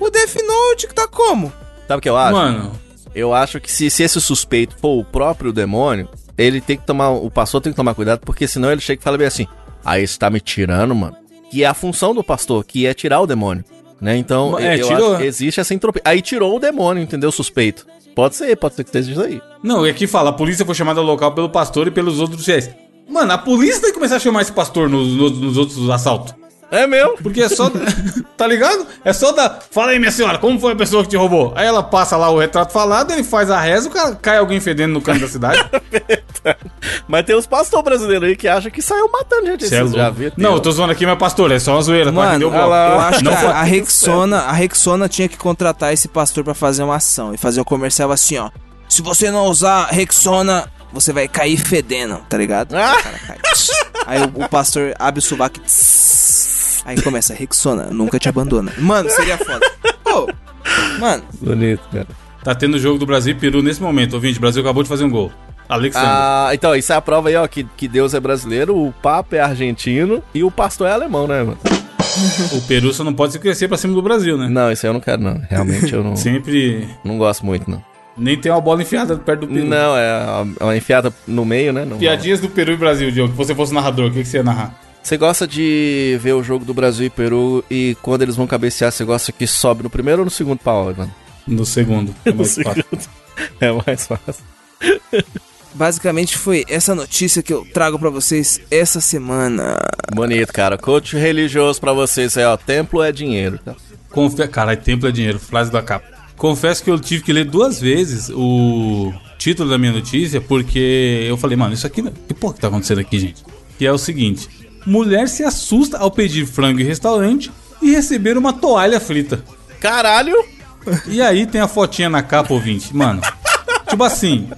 S3: O Death Note que tá como?
S2: Sabe o que eu acho?
S1: Mano,
S2: Eu acho que se, se esse suspeito for o próprio demônio, ele tem que tomar. O pastor tem que tomar cuidado, porque senão ele chega e fala bem assim: Aí você tá me tirando, mano. Que é a função do pastor, que é tirar o demônio. Né? Então,
S1: É,
S2: eu
S1: tirou.
S2: acho que existe essa entropia. Aí tirou o demônio, entendeu? Suspeito. Pode ser, pode ser que esteja isso aí.
S1: não, e aqui fala, a polícia foi chamada ao local pelo pastor e pelos outros fiéis. Mano, a polícia tem que começar a chamar esse pastor nos, nos- nos outros assaltos.
S2: É meu?
S1: Porque é só. *laughs* tá ligado? É só da. Fala aí, minha senhora, como foi a pessoa que te roubou? Aí ela passa lá o retrato falado, ele faz a reza, o cara cai alguém fedendo no canto da cidade. *laughs*
S2: Mas tem uns pastores brasileiros aí que acham que saiu matando gente.
S1: Cê é
S2: já viram?
S1: Não, eu tô zoando aqui, mas pastor, é só uma zoeira, pode
S3: Mano,
S1: bloco.
S3: eu acho
S1: Não
S3: que a, a Rexona, a Rexona tinha que contratar esse pastor pra fazer uma ação e fazer um comercial assim, ó. Se você não usar Rexona, você vai cair fedendo, tá ligado?
S2: Ah!
S3: Aí o, o pastor abre o sovaco. e tss. Aí começa, Rexona, nunca te abandona. Mano, seria foda. Pô, mano,
S2: Bonito, cara.
S1: Tá tendo jogo do Brasil e Peru nesse momento, ouvinte. O Brasil acabou de fazer um gol. Alexandre.
S2: Ah, então, isso é a prova aí, ó, que, que Deus é brasileiro, o Papa é argentino e o pastor é alemão, né, mano?
S1: O Peru só não pode se crescer pra cima do Brasil, né?
S2: Não, isso aí eu não quero, não. Realmente eu não,
S1: Sempre.
S2: não gosto muito, não.
S1: Nem tem uma bola enfiada perto do Peru.
S2: Não, é uma enfiada no meio, né? Não,
S1: Piadinhas do Peru e Brasil, Diogo. Se você fosse narrador, o que, que você ia narrar?
S2: Você gosta de ver o jogo do Brasil e Peru e quando eles vão cabecear, você gosta que sobe no primeiro ou no segundo pau, mano?
S1: No *laughs* segundo. É mais fácil.
S2: É mais fácil.
S3: basicamente foi essa notícia que eu trago pra vocês essa semana.
S2: Bonito, cara. Coach religioso pra vocês aí, ó. Templo é dinheiro, tá?
S1: Confe... Caralho, templo é dinheiro, frase da capa. Confesso que eu tive que ler duas vezes o título da minha notícia, porque eu falei, mano, isso aqui. não- Que porra que tá acontecendo aqui, gente? Que é o seguinte: mulher se assusta ao pedir frango em restaurante e receber uma toalha frita.
S2: Caralho!
S1: E aí tem a fotinha na capa, ouvinte. Mano, tipo assim,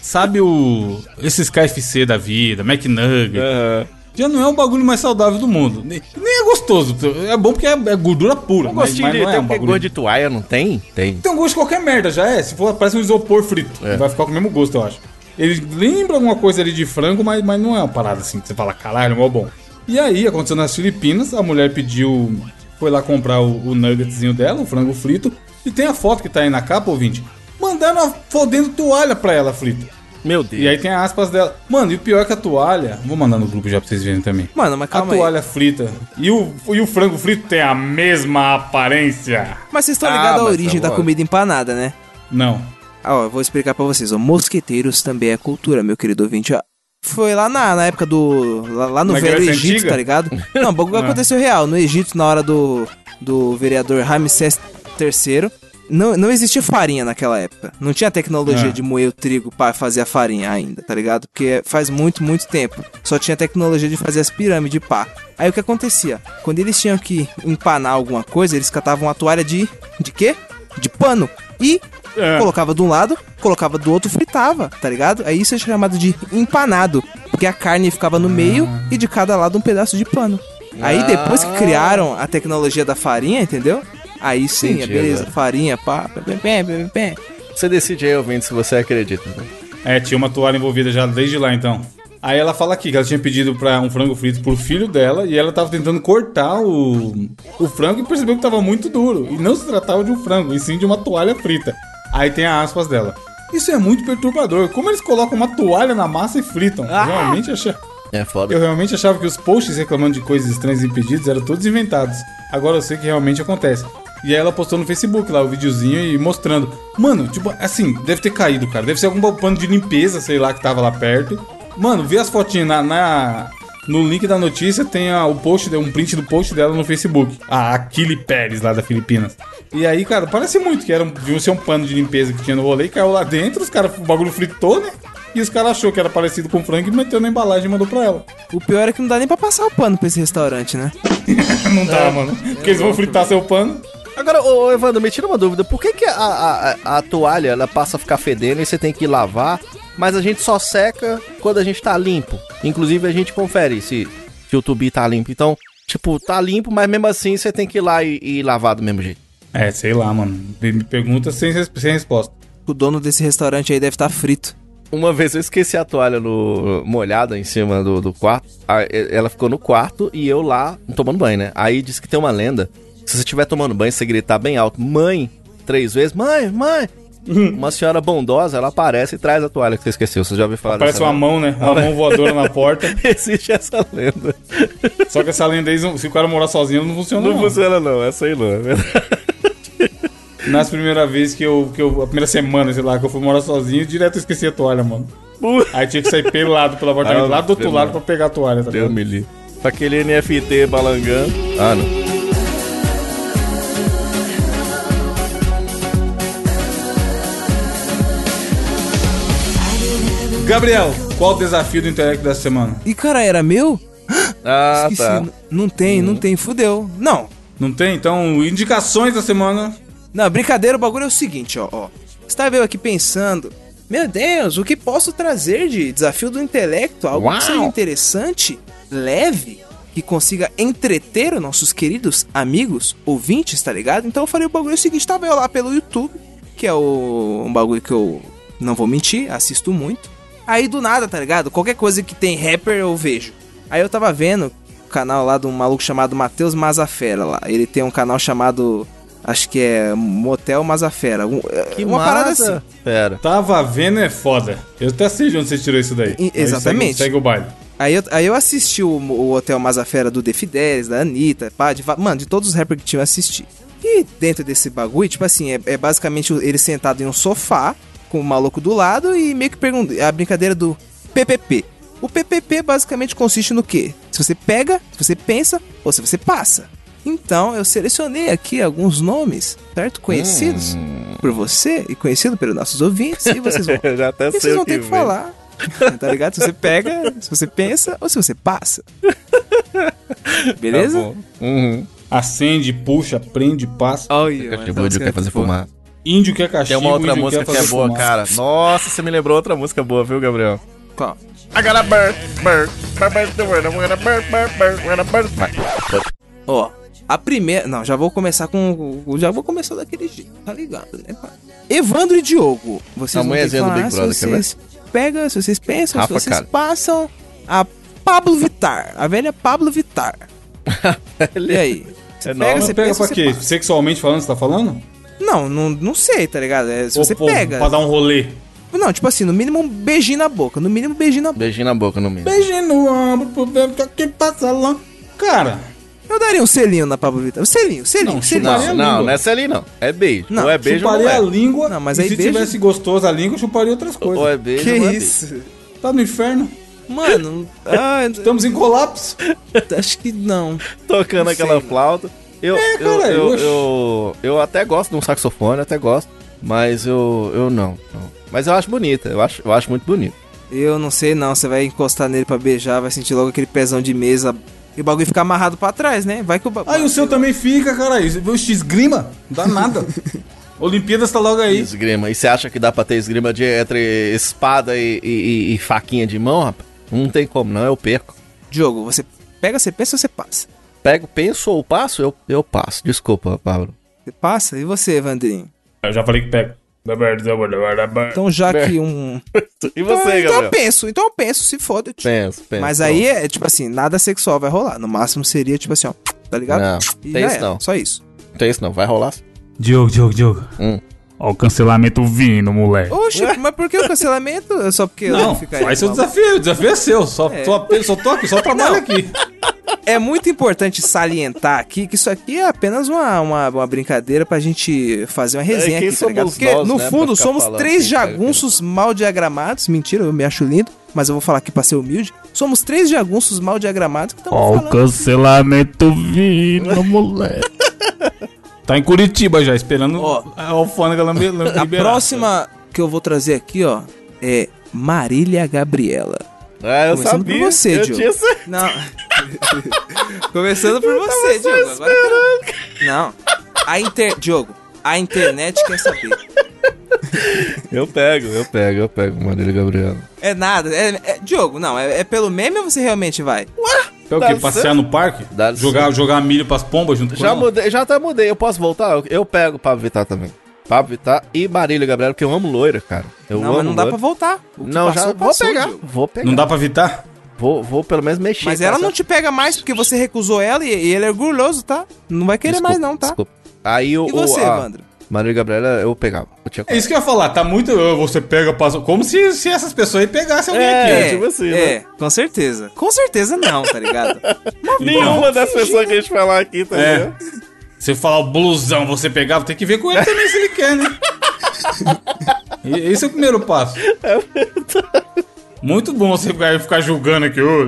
S1: sabe o. Esses KFC da vida, McNugget.
S2: Aham.
S1: Já não é o bagulho mais saudável do mundo. Nem é gostoso. É bom porque é, é gordura pura.
S2: Um
S1: mas,
S2: gostinho
S1: mas
S2: de
S1: não é
S2: tem
S1: um
S2: um
S1: bagulho.
S2: gosto de toalha, não tem? Tem.
S1: Tem um gosto de qualquer merda, já é. Se for, parece um isopor frito.
S2: É.
S1: Vai ficar com o mesmo gosto, eu acho. Ele lembra alguma coisa ali de frango, mas, mas não é uma parada assim que você fala, caralho, mó bom. E aí, aconteceu nas Filipinas, a mulher pediu. Foi lá comprar o, o nuggetzinho dela, o frango frito. E tem a foto que tá aí na capa, ouvinte. Mandaram uma fodendo toalha pra ela frita.
S2: Meu Deus.
S1: E aí tem aspas dela. Mano, e o pior é que a toalha. Vou mandar no grupo já pra vocês verem também.
S3: Mano, mas
S1: A
S3: calma aí.
S1: toalha frita e o, e o frango frito tem a mesma aparência.
S3: Mas vocês estão
S2: Ah,
S3: ligados à origem
S2: tá
S3: da comida empanada, né?
S1: Não.
S3: Ah, ó, eu vou explicar pra vocês. Ó. Mosqueteiros também é cultura, meu querido ouvinte. Ó. Foi lá na, na época do. Lá, lá no
S1: Na
S3: Velho
S1: Grécia
S3: Egito,
S1: Antiga?
S3: tá ligado? Não, o bagulho *laughs*
S1: Ah.
S3: aconteceu real. No Egito, na hora do, do vereador Ramsés III, não, não existia farinha naquela época. Não tinha tecnologia
S1: Ah.
S3: de moer o trigo pra fazer a farinha ainda, tá ligado? Porque faz muito, muito tempo. Só tinha tecnologia de fazer as pirâmides de pá. Aí o que acontecia? Quando eles tinham que empanar alguma coisa, eles catavam uma toalha de. de quê? De pano. E
S1: É.
S3: colocava de um lado, colocava do outro, fritava, tá ligado? Aí isso é chamado de empanado, porque a carne ficava no meio e de cada lado um pedaço de pano. Aí depois que criaram a tecnologia da farinha, entendeu? Aí sim,
S2: Entendi
S3: é beleza,
S2: agora.
S3: farinha, pá, pé, pé, pé, pé.
S2: Você decide aí, ouvindo, se você acredita. né?
S1: É, tinha uma toalha envolvida já desde lá então. Aí ela fala aqui que ela tinha pedido pra um frango frito pro filho dela e ela tava tentando cortar o, o frango e percebeu que tava muito duro. E não se tratava de um frango, e sim de uma toalha frita. Aí tem a aspas dela. Isso é muito perturbador. Como eles colocam uma toalha na massa e fritam? Eu realmente achei.
S2: É foda.
S1: Eu realmente achava que os posts reclamando de coisas estranhas e impedidos eram todos inventados. Agora eu sei que realmente acontece. E aí ela postou no Facebook lá o videozinho e mostrando. Mano, tipo, assim, deve ter caído, cara. Deve ser algum pano de limpeza, sei lá, que tava lá perto. Mano, vê as fotinhas na. na- no link da notícia tem a- o post, um print do post dela no Facebook. A Aquile Pérez lá da Filipinas. E aí, cara, parece muito que era um, devia ser um pano de limpeza que tinha no rolê e caiu lá dentro, os caras, o bagulho fritou, né? E os caras achou que era parecido com frango e meteu na embalagem e mandou pra ela.
S3: O pior é que não dá nem pra passar o pano pra esse restaurante, né? *laughs*
S1: Não dá, mano. Porque eles vão fritar seu pano.
S2: Agora, ô, ô, Evandro, me tira uma dúvida. Por que, que a, a, a- a toalha ela passa a ficar fedendo e você tem que lavar, mas a gente só seca quando a gente tá limpo? Inclusive, a gente confere se, se o tubi tá limpo. Então, Tipo, tá limpo, mas mesmo assim você tem que ir lá e, e lavar do mesmo jeito.
S1: É, sei lá, mano. Me pergunta sem, sem resposta.
S3: O dono desse restaurante aí deve estar frito.
S2: Uma vez eu esqueci a toalha no, molhada em cima do, do quarto. Ela ficou no quarto e eu lá tomando banho, né? Aí disse que tem uma lenda. Se você estiver tomando banho, você gritar bem alto, mãe, três vezes, mãe, mãe. Uma senhora bondosa, ela aparece e traz a toalha que você esqueceu. Você já ouviu falar
S1: Parece uma mão, né? Uma mão voadora na porta. *laughs*
S2: Existe essa lenda.
S1: Só que essa lenda aí, se o cara morar sozinho, não funciona
S2: Não
S1: não.
S2: funciona não, essa aí não, é verdade.
S1: Nas primeiras vezes que eu, que eu. A primeira semana, sei lá, que eu fui morar sozinho, direto eu esqueci a toalha, mano. Aí tinha que sair pelado pelo apartamento,
S2: Ah,
S1: lá do outro
S2: Deus
S1: lado pra pegar a toalha, tá
S2: Deus
S1: ligado?
S2: me livre. Aquele NFT balangando. Ah, não.
S1: Gabriel, qual o desafio do intelecto dessa semana?
S3: E cara, era meu?
S2: Ah, *gasps*
S3: Esqueci.
S2: tá.
S3: Não tem, não tem, fudeu. Não.
S1: Não tem? Então, indicações da semana.
S3: Não, brincadeira, o bagulho é o seguinte, ó, ó. Estava eu aqui pensando, meu Deus, o que posso trazer de desafio do intelecto? Algo
S2: Uau.
S3: que seja interessante, leve, que consiga entreter os nossos queridos amigos, ouvintes, tá ligado? Então eu falei o bagulho é o seguinte, tava eu lá pelo YouTube, que é o, um bagulho que eu não vou mentir, assisto muito. Aí do nada, tá ligado? Qualquer coisa que tem rapper eu vejo. Aí eu tava vendo o canal lá de um maluco chamado Matheus Mazafera lá. Ele tem um canal chamado, acho que é Motel Mazafera. Um-
S2: Que
S3: uma parada
S2: massa.
S3: assim.
S2: Pera.
S1: Tava vendo é foda. Eu até sei de onde você tirou isso daí.
S3: E- exatamente.
S1: Segue, segue o baile.
S3: Aí eu, aí eu assisti o, o Hotel Mazafera do The Fidelis, da Anitta, pá, de, mano, de todos os rappers que tinham eu assisti. E dentro desse bagulho, tipo assim, é, é basicamente ele sentado em um sofá, com o maluco do lado e meio que pergunta. A brincadeira do PPP. O PPP basicamente consiste no quê? Se você pega, se você pensa ou se você passa. Então eu selecionei aqui alguns nomes, certo? Conhecidos por você e conhecido pelos nossos ouvintes. E vocês vão *laughs*
S2: Eu já até
S3: e
S2: sei
S3: vocês vão
S2: que
S3: ter que falar. Tá ligado? Se você pega, se você pensa ou se você passa. *laughs* Beleza?
S2: Tá bom. Uhum.
S1: Acende, puxa, prende, passa.
S3: Olha,
S2: Cachimbo quer fazer fumar.
S1: Índio quer
S2: Tem
S1: cachimbo,
S2: uma outra
S1: índio
S2: música que é boa,
S1: fumaça.
S2: cara. Nossa, você me lembrou outra música boa, viu, Gabriel?
S3: Qual?
S2: I got a bird, bird, bird, bird, the word, I'm gonna bird, bird, I'm gonna. Vai.
S3: Ó, a primeira. Não, já vou começar com. Já vou começar daquele jeito, tá ligado, né? Evandro e Diogo. Vocês
S2: A
S3: vão ter que
S2: mulherzinha do
S3: falar
S2: Big
S3: se
S2: Brother, ver?
S3: vocês pegam, se vocês pensam,
S2: Rafa
S3: se vocês
S2: Kalimann.
S3: passam. A Pablo Vittar. A velha Pablo Vittar. *laughs* E aí? Você
S2: É
S3: pega, você
S1: pega
S3: pensa,
S1: pra quê?
S3: passa.
S1: Sexualmente falando, você tá falando?
S3: Não, não, não sei, tá ligado? É, se
S1: Ou,
S3: você
S1: pô,
S3: pega.
S1: Pra dar um rolê.
S3: Não, tipo assim, no mínimo um beijinho na boca. No mínimo um beijinho na boca.
S2: Beijinho na boca no mínimo.
S1: Beijinho no ombro, pro ver que passa lá. Cara,
S3: Eu daria um selinho na Pablo Vittar. Um selinho, selinho,
S1: Não,
S3: selinho.
S1: chuparia
S2: Não, não, não é ali não. É beijo.
S3: Não,
S2: ou é beijo ou não
S1: chuparia a
S2: é.
S1: língua.
S3: Não, mas
S1: e
S3: aí
S1: se
S3: beijo-
S1: tivesse gostoso a língua, eu chuparia outras coisas.
S2: Ou é beijo
S3: Que
S2: ou é
S3: isso?
S1: Tá no inferno.
S3: Mano, ah, *laughs*
S1: Estamos em colapso.
S3: acho que não.
S2: beijo. Tocando
S3: Não
S2: aquela
S3: sei.
S2: flauta. Eu,
S1: É,
S2: eu,
S1: cara,
S2: eu,
S1: oxe.
S2: eu, eu até gosto de um saxofone, até gosto. Mas eu, eu não, não. Mas eu acho bonita, eu acho, eu acho muito bonito.
S3: Eu não sei não, você vai encostar nele pra beijar, vai sentir logo aquele pezão de mesa e o bagulho fica amarrado pra trás, né? Vai que o bagulho...
S1: Aí o seu também fica, cara. O esgrima? Não dá nada. *laughs* Olimpíadas tá logo aí.
S2: Esgrima. E você acha que dá pra ter esgrima de, entre espada e, e- e- e faquinha de mão, rapaz? Não tem como, não, eu perco.
S3: Diogo, você pega, você pensa ou você passa?
S2: Pego, penso ou passo, eu, eu passo. Desculpa, Pablo.
S3: Você passa? E você, Evandrinho?
S1: Eu já falei que pega.
S3: Então já que um... *laughs*
S2: E
S3: Então,
S2: você,
S3: então eu penso, então eu penso, se foda. tio.
S2: Penso, penso.
S3: Mas aí é tipo assim, nada sexual vai rolar. No máximo seria tipo assim, ó, tá ligado?
S2: Não,
S3: E
S2: tem isso
S3: era,
S2: não.
S3: Só isso.
S2: Não tem isso não, vai rolar.
S1: Diogo, Diogo, Diogo.
S2: Hum.
S1: Ó, o cancelamento vindo, moleque.
S3: Oxe, mas por que o cancelamento? É Só porque eu
S1: Não,
S3: ficaria
S1: faz seu
S3: maluco.
S1: desafio. O desafio é seu. Só,
S3: É.
S1: só, só tô aqui, só trabalho
S3: Não.
S1: aqui. *laughs*
S3: É muito importante salientar aqui que isso aqui é apenas uma, uma, uma brincadeira pra gente fazer uma resenha
S2: É,
S3: aqui, tá ligado? Porque
S2: nós,
S3: no
S2: né,
S3: fundo somos
S2: falando
S3: três
S2: quem pega
S3: jagunços mal diagramados. Mentira, eu me acho lindo, mas eu vou falar aqui pra ser humilde. Somos três jagunços mal diagramados que estamos
S1: Ó, o
S3: falando.
S1: cancelamento vindo, *laughs* moleque. Tá em Curitiba já, esperando
S3: Ó.
S1: a alfândega lambe-
S3: A
S1: liberar.
S3: próxima que eu vou trazer aqui, ó, é Marília Gabriela.
S2: Ah, eu
S3: Começando
S2: sabia.
S3: por você,
S2: eu
S3: Diogo.
S2: tinha certeza.
S3: Não. *laughs* Começando por você, Diogo. Agora... Não. A inter... Diogo, a internet quer saber.
S2: Eu pego, eu pego, eu pego, Marília Gabriela.
S3: É nada. É, é- Diogo, não. É, é pelo meme ou você realmente vai? Ué?
S1: É o quê? Passear no parque?
S2: Dá
S1: Jogar, jogar milho pras pombas junto com
S2: Já
S1: ela?
S2: mudei, já até mudei. Eu posso voltar? Eu, eu pego o Pablo Vittar também. Pablo Vittar e Marília Gabriela, porque eu amo loira, cara. Eu
S3: não,
S2: amo
S3: mas não dá pra
S2: loira.
S3: voltar.
S2: Não, já
S3: passou,
S2: vou
S3: passou,
S2: pegar. Vou pegar.
S1: Não dá pra evitar?
S2: Vou, vou pelo menos mexer.
S3: Mas ela
S2: essa-
S3: não te pega mais porque você recusou ela e, e ele é orgulhoso, tá? Não vai querer
S2: Desculpa,
S3: mais não, tá?
S2: Desculpa. Aí o.
S3: E você,
S2: o, a
S3: Evandro?
S2: Marília Gabriela, eu pegava. Eu tinha
S1: É isso que eu ia falar, tá muito. "Ah, Você pega, passa. Como se, se essas pessoas aí pegassem alguém
S2: É,
S1: aqui.
S3: É,
S2: tipo assim,
S3: é, com certeza. Com certeza não, tá ligado? *laughs*
S2: Nenhuma das pessoas que a gente falar aqui, tá
S1: É. Você falar o blusão, você pegava, tem que ver com ele também se ele quer, né? E- Esse é o primeiro passo. Muito bom você ficar, ficar julgando aqui, ô,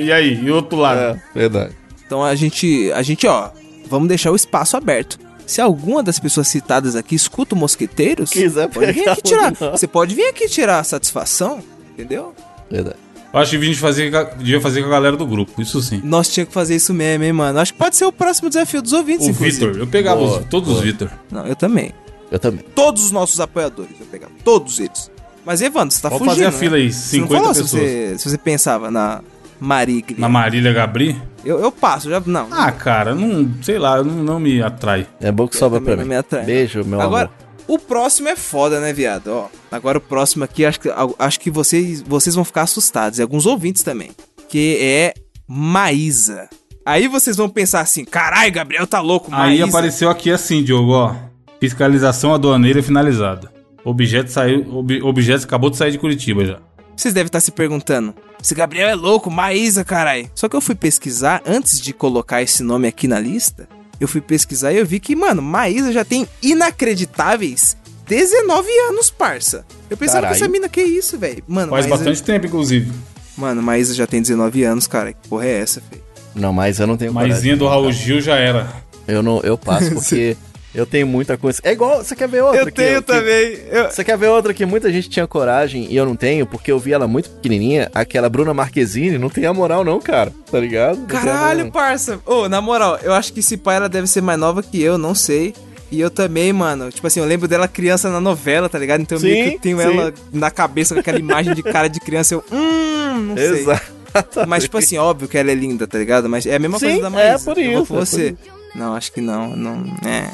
S1: e aí, e o outro lado?
S2: É, verdade.
S3: Então a gente, a gente, ó, vamos deixar o espaço aberto. Se alguma das pessoas citadas aqui escuta o Mosqueteiros,
S2: Quiser
S3: pode vir aqui tirar. Você pode vir aqui tirar a satisfação, entendeu?
S2: Verdade.
S1: Eu acho que a gente fazer, com a- devia fazer com a galera do grupo, isso sim.
S3: Nós tínhamos que fazer isso mesmo, hein, mano. Acho que pode ser o próximo desafio dos ouvintes,
S1: O
S3: inclusive.
S1: Vitor, eu pegava
S2: Boa,
S1: os- todos os
S2: boa.
S1: Vitor.
S3: Não, eu também.
S2: Eu também.
S3: Todos os nossos apoiadores eu pegava. Todos eles. Mas, Evandro, você tá
S1: Vamos
S3: fugindo,
S1: fazer a fila
S3: né?
S1: aí,
S3: Você não
S1: 50
S3: falou se
S1: pessoas.
S3: você, se você pensava na Marigre.
S1: Na Marília Gabri?
S3: Eu, eu passo, já. Não.
S1: Ah, cara, não, sei lá, não, não me atrai.
S2: É bom que sobra
S3: também
S2: pra
S3: não
S2: mim.
S3: me atrai.
S2: Beijo, meu
S3: Agora,
S2: amor.
S3: O próximo é foda, né, viado? Ó, agora o próximo aqui, acho que, acho que vocês, vocês vão ficar assustados. E alguns ouvintes também. Que é Maísa. Aí vocês vão pensar assim, carai, Gabriel tá louco,
S1: Aí
S3: Maísa.
S1: apareceu aqui assim, Diogo, ó. Fiscalização aduaneira finalizada. Objeto saiu, ob, objeto acabou de sair de Curitiba já.
S3: Vocês devem estar se perguntando, esse Gabriel é louco, Maísa, carai. Só que eu fui pesquisar, antes de colocar esse nome aqui na lista, eu fui pesquisar e eu vi que, mano, Maísa já tem inacreditáveis 19 anos, parça. Eu pensava
S2: Caralho.
S3: que essa mina, que isso, velho? Mano,
S1: Faz
S3: Maísa-
S1: bastante tempo, inclusive.
S3: Mano, Maísa já tem 19 anos, cara. Que porra é essa, velho?
S2: Não, mas eu não tenho
S1: Maisinha do
S2: coragem.
S1: Raul Gil já era.
S2: Eu não, eu passo *laughs* porque eu tenho muita coisa. É igual, você quer ver outra? que que-
S3: Eu...
S2: Você quer ver outra que muita gente tinha coragem e eu não tenho, porque eu vi ela muito pequenininha, aquela Bruna Marquezine, não tem a moral não, cara, tá ligado? Não
S3: Caralho, parça. Ô, na moral, eu acho que esse pai ela deve ser mais nova que eu, não sei. E eu também, mano. Tipo assim, eu lembro dela criança na novela, tá ligado? Então eu meio
S2: Sim,
S3: que eu tenho
S2: sim.
S3: ela na cabeça com aquela imagem de cara de criança. Eu, hum, não sei.
S2: Exato.
S3: Mas, tipo assim, óbvio que ela é linda, tá ligado? Mas é a mesma
S2: Sim,
S3: coisa da
S2: é
S3: Maísa.
S2: por
S3: Eu vou
S2: isso, é por
S3: você. Não, acho que não. não é.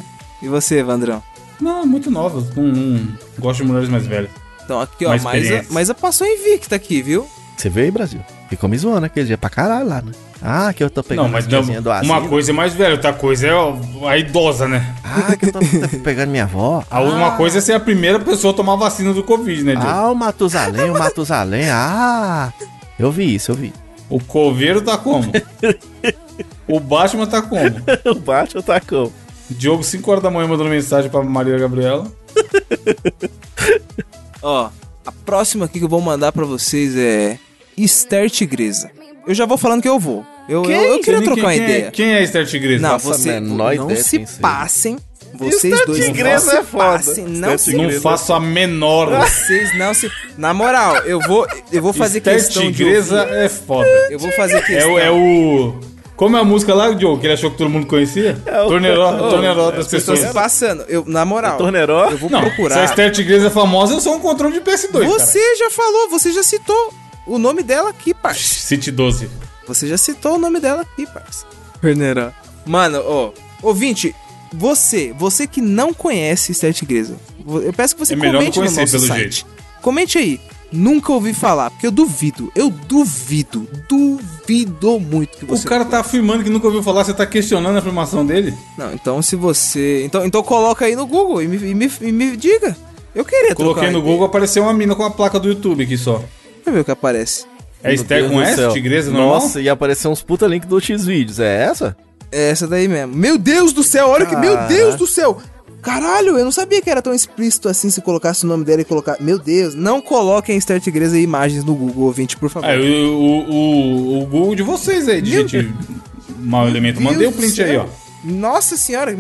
S3: E você, Vandrão?
S1: Não, muito nova. Não, não gosto de mulheres mais velhas.
S3: Então, aqui, ó,
S1: experientes.
S3: Maísa passou invicta aqui, viu?
S2: Você veio aí, Brasil? Ficou me zoando aquele dia pra caralho lá, né? Ah, que eu tô pegando
S1: não, mas
S2: as
S1: não,
S2: do
S1: uma coisa é mais velha, outra coisa é a idosa, né?
S2: Ah, que eu tô tô pegando minha avó. *laughs*
S1: A uma coisa é ser a primeira pessoa a tomar vacina do Covid, né, Diogo?
S2: Ah, o Matusalém, o Matusalém. Ah, eu vi isso, eu vi.
S1: O coveiro tá como? *laughs* o Batman tá como? *laughs*
S2: o Baixo tá com.
S1: Diogo, 5 horas da manhã, mandando mensagem pra Maria Gabriela. *laughs*
S3: Ó, a próxima aqui que eu vou mandar pra vocês é Esther Tigresa. Eu já vou falando que eu vou. Eu, eu, eu queria
S1: Quem-
S3: trocar uma
S1: quem é-
S3: ideia.
S1: Quem é Esther Tigresa?
S3: Não,
S2: faço a
S3: você
S2: menor
S3: não
S2: ideia
S3: se passem. Vocês
S2: Esther
S3: dois não
S2: Tigresa
S3: se
S2: é foda.
S3: passem. Não se
S1: Não
S2: Tigresa.
S1: faço a menor.
S3: Vocês não se. Na moral, eu vou, eu vou fazer
S1: Esther
S3: questão
S1: Tigresa
S3: de. ouvir.
S1: é foda.
S3: Eu vou fazer
S1: É
S3: questão.
S1: o, é o. Como é a música lá, Diogo? Que ele achou que todo mundo conhecia?
S2: o-
S1: Torneiró,
S2: Ô,
S1: torneiró das pessoas.
S3: se passando. Eu, na moral,
S2: Torneiró?
S3: eu vou
S1: Não, se a
S3: procurar.
S1: Esther Tigresa é famosa, eu sou um controle de PS2,
S3: Você já falou, você já citou o nome dela aqui,
S1: cara.
S3: parça.
S1: City 12.
S3: Você já citou o nome dela aqui, parça. Torneiró. Mano, ó. Ouvinte, você, você que não conhece Esther Tigresa, eu peço que você
S1: É melhor
S3: comente
S1: não
S3: no
S1: conhecer,
S3: nosso
S1: pelo
S3: site.
S1: jeito.
S3: Comente aí. Nunca ouvi falar, porque eu duvido, eu duvido, duvido muito que
S1: O
S3: você.
S1: cara tá afirmando que nunca ouviu falar, você tá questionando a afirmação dele?
S3: Não, então se você. Então, então coloca aí no Google e me, e me, e me diga. Eu queria
S1: Coloquei no Google, apareceu uma mina com a placa do YouTube aqui só.
S3: Deixa eu ver o que aparece.
S1: É Esther com S?
S2: céu.
S1: Tigresa normal?
S2: Nossa, ia aparecer uns puta link do X-Vídeos. É essa?
S3: É essa daí mesmo. Meu Deus do céu, olha que. Meu
S2: Caraca.
S3: Deus do céu! Caralho, eu não sabia que era tão explícito assim se colocasse o nome dela e colocar. Meu Deus, não coloquem Esther Tigresa e imagens no Google, ouvinte, por favor.
S1: É, o, o, o, o Google de vocês aí, de
S3: Meu
S1: gente mau elemento.
S3: Meu
S1: Mandei o
S3: Deus
S1: print
S3: do
S1: aí, ó.
S3: céu. Nossa senhora,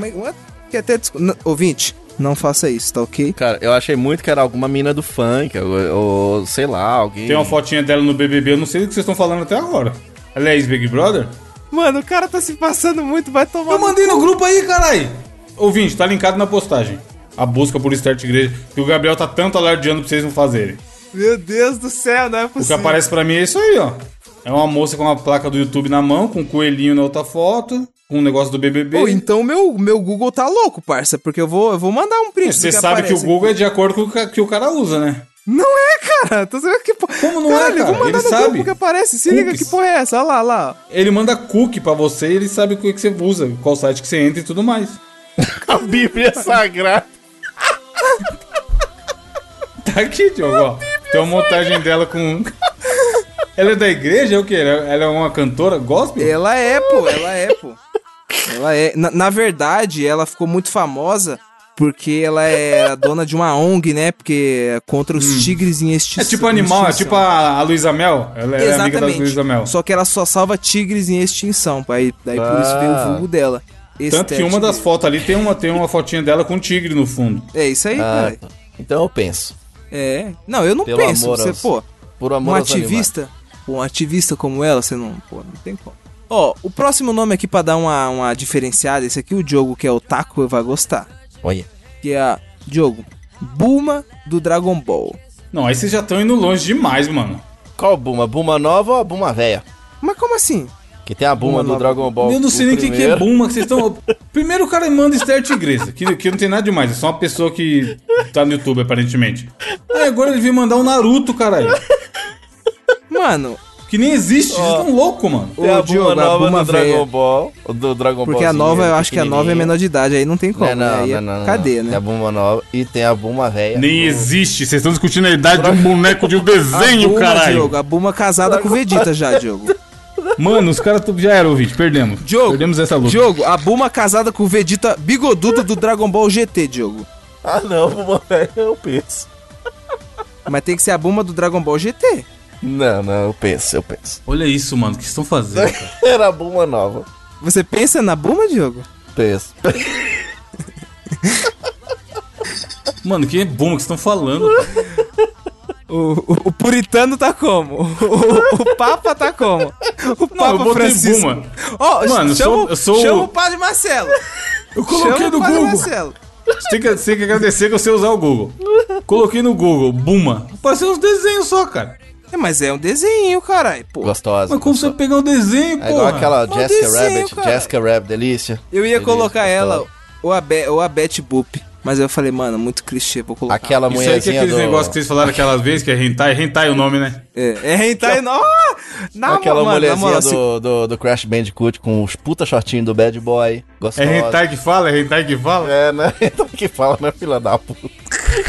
S3: que até Ouvinte, não faça isso, tá ok?
S2: Cara, eu achei muito que era alguma mina do funk, ou, ou sei lá, alguém.
S1: Tem uma fotinha dela no BBB, eu não sei do que vocês estão falando até agora. Ela é ex-Big Brother?
S3: Mano, o cara tá se passando muito, vai tomar.
S1: Eu mandei no grupo aí, carai. Ouvinte, tá linkado na postagem. A busca por Esther Tigresa, que o Gabriel tá tanto alardeando pra vocês não fazerem.
S3: Meu Deus do céu, não é
S1: O que
S3: possível.
S1: aparece pra mim é isso aí, ó. É uma moça com uma placa do YouTube na mão, com um coelhinho na outra foto, com um negócio do BBB.
S3: Pô, então meu, meu Google tá louco, parça, porque eu vou, eu vou mandar um print.
S1: Você
S3: do
S1: sabe que o Google é de acordo com o que o cara usa, né?
S3: Não é, cara. Tô sabendo que... po-
S1: Como não é,
S3: Caralho, eu
S1: cara?
S3: vou mandar
S1: Ele
S3: no
S1: sabe.
S3: Google que aparece. Se liga,
S1: Cookies.
S3: que porra é essa? Olha lá, olha lá.
S1: Ele manda cookie pra você e ele sabe o que você usa, qual site que você entra e tudo mais. *laughs*
S2: A Bíblia Sagrada.
S1: Tá aqui, Diogo, ó. Tem uma montagem dela com. Ela é da igreja? É o quê? Ela é uma cantora gospel?
S3: Ela é, pô, ela é, pô. Ela é. Na, na verdade, ela ficou muito famosa porque ela é a dona de uma ONG, né? Porque é contra os tigres em extinção.
S1: É tipo animal, é tipo a, a Luísa Mel. Ela é amiga da Luísa Mel.
S3: Só que ela só salva tigres em extinção. Aí, daí por isso veio o
S2: Ah.
S3: vulgo dela.
S1: Tanto que uma das
S3: Estética.
S1: fotos ali tem uma, tem uma fotinha dela com um tigre no fundo.
S3: É isso aí,
S2: Ah,
S3: cara.
S2: tá. Então eu penso.
S3: É. Não, eu não
S2: Pelo
S3: penso.
S2: amor
S3: Você,
S2: aos-
S3: pô,
S2: Por
S3: um
S2: amor aos
S3: ativista, um ativista como ela, você não, pô, não tem como. Ó, o próximo nome aqui pra dar uma, uma diferenciada, esse aqui o Diogo, que é o Taco, vai gostar.
S2: Olha.
S3: Que é a Diogo, Bulma do Dragon Ball.
S1: Não, aí vocês já estão indo longe demais, mano.
S2: Qual Buma? Buma nova ou a Buma velha?
S3: Mas como assim?
S2: Que tem a Buma
S3: Buma
S2: do. Dragon Ball.
S1: eu não sei nem o que, que é. Buma, que vocês estão. Primeiro o cara manda Esther Tigresa, que, que não tem nada demais, é só uma pessoa que tá no YouTube, aparentemente. Aí agora ele veio mandar um Naruto, caralho.
S3: Mano,
S1: Que nem existe, vocês estão loucos, mano.
S2: Tem a
S3: Diogo,
S2: Buma
S3: a Buma
S2: do Dragon. Ball. Do Dragon
S3: porque a nova, eu acho que a nova é menor de idade, aí não tem como,
S2: Não, não,
S3: né? Aí é
S2: não, não,
S3: cadê,
S2: não.
S3: né?
S2: Tem a Buma nova e tem a Buma velha.
S1: Nem existe, vocês estão discutindo a idade de um boneco de um desenho,
S3: a Buma,
S1: caralho.
S3: Diogo, a Buma casada com o Vegeta já, Diogo.
S1: Mano, os caras já eram ouvinte, perdemos.
S3: Diogo,
S1: Perdemos essa luta.
S3: Diogo, a Buma casada com o Vegeta bigodudo do Dragon Ball GT, Diogo.
S2: Ah, não, Buma velha *laughs* eu penso.
S3: Mas tem que ser a Buma do Dragon Ball GT.
S2: Não, não, eu penso, eu penso.
S1: Olha isso, mano, o que vocês estão fazendo, cara? *laughs*
S2: Era a Buma nova.
S3: Você pensa na Buma, Diogo?
S2: Penso.
S1: Mano, que bom que vocês estão falando.
S3: O, o, o puritano tá como? O, o Papa tá como? O Papa
S1: eu botei
S3: Francisco.
S1: Buma.
S3: Ó,
S1: Mano, eu
S3: chama,
S1: sou- eu sou
S3: chama
S1: o-
S3: Padre Marcelo.
S1: Eu coloquei
S3: chama
S1: no
S3: o Padre
S1: Google.
S3: Marcelo.
S1: Você tem, que, você tem que agradecer que você usar o Google. Coloquei no Google, Buma. Apareceu uns desenhos só, cara.
S3: É, mas é um desenho, caralho. Pô,
S2: Gostosa.
S1: Mas como você pegar o desenho,
S2: É igual aquela
S3: Mas
S2: Jessica
S3: desenho,
S2: Rabbit.
S3: cara.
S2: Jessica Rabbit, delícia.
S3: eu ia
S2: Delícia,
S3: colocar ela ou a, Be ou a Betty Boop. Mas eu falei, mano, muito clichê, vou colocar.
S2: Aquela
S1: Isso aí que é aqueles
S2: do...
S1: negócios que vocês falaram aquelas vezes, que é hentai. Hentai é o nome, né?
S3: É, é hentai, não. Na
S2: Aquela
S3: mano,
S2: mulherzinha
S3: moral, se-
S2: do, do, do Crash Bandicoot com os puta shortinhos do Bad Boy. Gostosa.
S1: É hentai que fala? É hentai que fala?
S2: É, né? *laughs* Então que fala, né, filha da puta?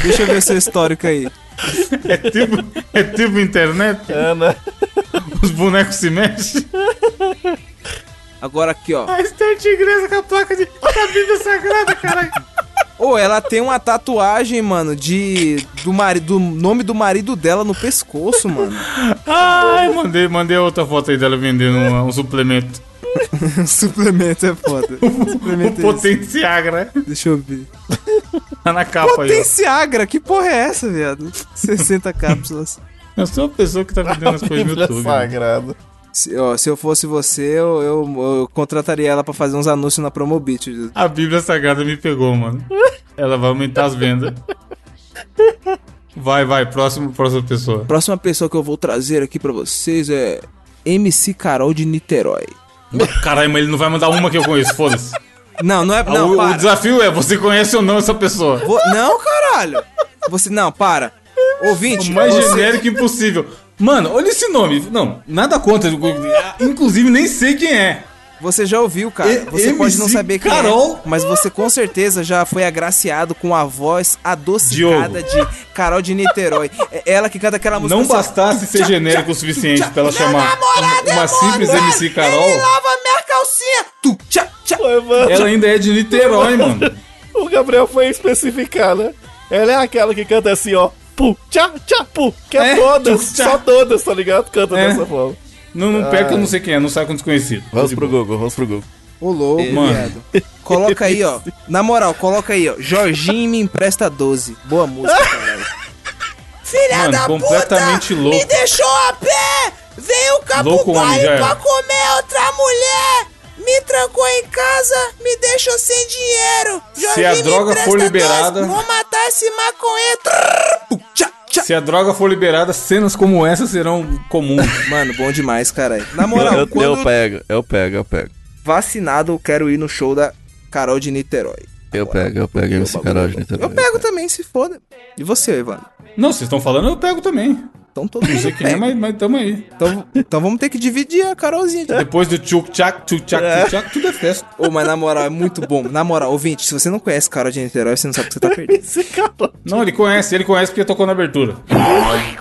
S3: Deixa eu ver seu histórico aí. *laughs*
S1: É tipo, é tipo internet?
S2: É, né?
S1: Os bonecos se mexem?
S3: Agora aqui, ó.
S1: A Esther Tigresa com a placa de, da Bíblia Sagrada, caralho.
S3: Ô, ela tem uma tatuagem, mano, de. Do, mari, do nome do marido dela no pescoço, mano.
S1: Ai, mandei, mandei outra foto aí dela vendendo um, um suplemento. *laughs*
S3: Suplemento é foda. *laughs*
S1: O
S3: Suplemento é esse.
S1: Potenciagra.
S3: Deixa eu ver.
S1: Tá na capa aí,
S3: Potenciagra, que porra é essa, viado? *laughs* 60 cápsulas.
S1: Eu sou uma pessoa que tá vendendo as coisas no
S2: Bíblia
S1: YouTube. né?
S2: Sagrada.
S3: Se, ó, se eu fosse você, eu, eu, eu contrataria ela pra fazer uns anúncios na Promobit.
S1: A Bíblia Sagrada me pegou, mano. Ela vai aumentar as vendas. Vai, vai, próximo, próxima pessoa.
S3: Próxima pessoa que eu vou trazer aqui pra vocês é MC Carol de Niterói.
S1: Caralho, mas ele não vai mandar uma que eu conheço, foda-se.
S3: Não, não é. Não,
S1: o, o
S3: para.
S1: desafio é, você conhece ou não essa pessoa?
S3: Vou- não, caralho. Você. Não, para. Ouvinte,
S1: O mais
S3: você-
S1: genérico impossível. Mano, olha esse nome. Não, nada contra. Inclusive, nem sei quem é.
S3: Você já ouviu, cara.
S1: E-
S3: Você pode não
S1: MC
S3: saber quem
S1: Carol.
S3: é, mas você com certeza já foi agraciado com a voz adocicada de Carol de Niterói. É ela que canta aquela música
S1: Não
S3: assim,
S1: bastasse ser genérico o suficiente pra ela chamar uma, uma simples MC Carol,
S3: Ele lava minha calcinha. Tu, tchá, tchá.
S1: Ela ainda é de Niterói, mano. *laughs*
S2: O Gabriel foi especificar, né? Ela é aquela que canta assim, ó. Pu, tchá, tchá, pu. Que é,
S1: É,
S2: todas,
S1: tchá.
S2: só todas, tá ligado? Canta
S1: É.
S2: dessa forma.
S1: Não, não perca, eu não sei quem é, não sai com desconhecido.
S2: Vamos pro Google, vamos pro Google.
S3: Ô, louco,
S1: Mano.
S3: Coloca aí, ó. Na moral, coloca aí, ó. Jorginho me empresta 12. Boa música, *laughs* caralho. Filha
S1: Mano, completamente louco.
S3: deixou a pé! Veio
S1: Louco homem, já era.
S3: comer outra mulher! Me trancou em casa, me deixou sem dinheiro!
S1: Se a droga for liberada-
S3: Vou matar esse maconheiro!
S1: Se a droga for liberada, cenas como essa serão comuns. *laughs*
S3: Mano, bom demais, caralho. Na
S2: Eu,
S3: moral,
S2: eu,
S3: quando
S2: eu pego, eu pego, eu pego.
S3: vacinado, eu quero ir no show da Carol de Niterói.
S2: Eu pego, eu pego MC Carol de Niterói.
S3: Eu pego também, se foda. E você, Evandro?
S1: Não, vocês estão falando, eu pego também.
S3: Então todo
S1: Não
S3: mundo
S1: sei quem é,
S3: pega.
S1: mas, mas tamo aí.
S3: Então, então vamos ter que dividir a Carolzinha. de-
S1: Depois do tchuk-tchak, tchuk-tchak, tchuk-tchak, tudo é festa.
S3: Ô, mas na moral, é muito bom. Na moral, ouvinte, se você não conhece Carol de Niterói, você não sabe o que você tá perdendo.
S2: MC Carol.
S1: Não, ele conhece, ele conhece porque tocou na abertura.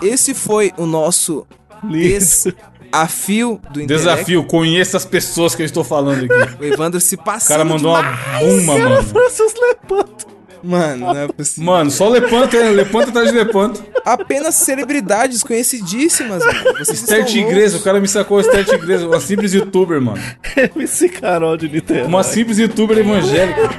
S3: Esse foi o nosso desafio do intelecto.
S1: Desafio, conheça as pessoas que eu estou falando aqui.
S3: O Evandro se
S1: O
S3: passando
S1: cara mandou uma
S3: demais.
S1: buma, mano.
S2: Francis Lepanto.
S3: Mano, não é possível.
S1: Mano, só Lepanto, é Lepanto atrás de Lepanto.
S3: Apenas celebridades conhecidíssimas, mano. Vocês
S1: Esther Tigresa, o cara me sacou Esther Tigresa, uma simples youtuber, mano.
S2: MC Carol de Niterói.
S1: Uma simples youtuber evangélica.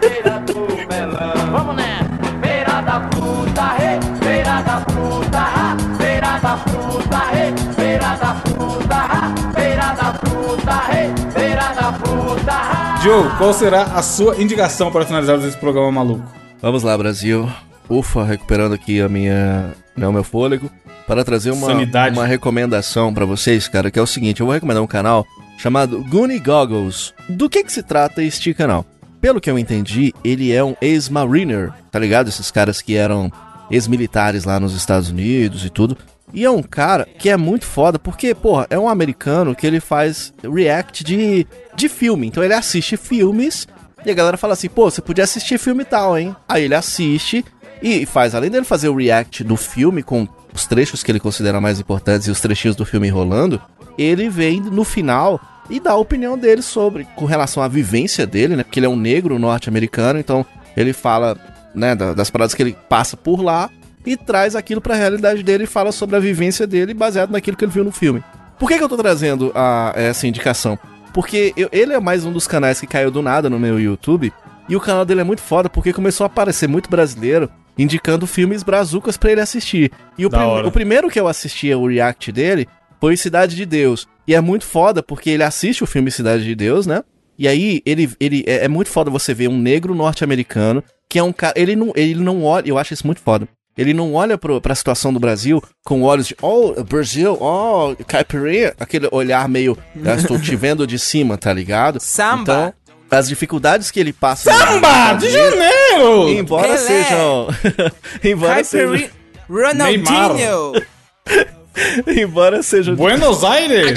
S5: Vamos nessa. Feira da fruta, rei. Feira da fruta, ha. Feira da fruta, rei. Feira da fruta, ha. Feira da fruta, rei. Feira da fruta, ha.
S1: Joe, qual será a sua indicação para finalizarmos esse programa maluco?
S2: Vamos lá, Brasil. Ufa, recuperando aqui a minha, né, o meu fôlego para trazer uma,
S1: Sanidade.
S2: uma recomendação pra vocês, cara, que é o seguinte, eu vou recomendar um canal chamado Goonie Goggles. Do que que se trata este canal? Pelo que eu entendi, ele é um ex-mariner, tá ligado? Esses caras que eram ex-militares lá nos Estados Unidos e tudo. E é um cara que é muito foda, porque, porra, é um americano que ele faz react de, de filme. Então ele assiste filmes e a galera fala assim, pô, você podia assistir filme tal, hein? Aí ele assiste e faz, além dele fazer o react do filme com os trechos que ele considera mais importantes e os trechinhos do filme rolando, ele vem no final e dá a opinião dele sobre, com relação à vivência dele, né? Porque ele é um negro norte-americano, então ele fala, né, da- das paradas que ele passa por lá e traz aquilo pra realidade dele e fala sobre a vivência dele baseado naquilo que ele viu no filme. Por que, que eu tô trazendo a, essa indicação? Porque eu- ele é mais um dos canais que caiu do nada no meu YouTube. E o canal dele é muito foda porque começou a aparecer muito brasileiro indicando filmes brazucas pra ele assistir. E o, prim- o primeiro que eu assisti o react dele foi Cidade de Deus. E é muito foda porque ele assiste o filme Cidade de Deus, né? E aí ele, ele é, é muito foda você ver um negro norte-americano que é um cara. Ele não, ele não olha. Eu acho isso muito foda. Ele não olha pro, pra situação do Brasil com olhos de, oh, Brasil, oh, caipirinha, aquele olhar meio, "Ah, estou te vendo de cima, tá ligado?
S3: Samba.
S2: Então, as dificuldades que ele passa.
S1: Samba de Janeiro!
S2: Embora
S3: Pelé.
S2: sejam. *laughs* embora sejam.
S3: Ronaldinho. *laughs*
S2: embora sejam.
S1: Buenos Aires!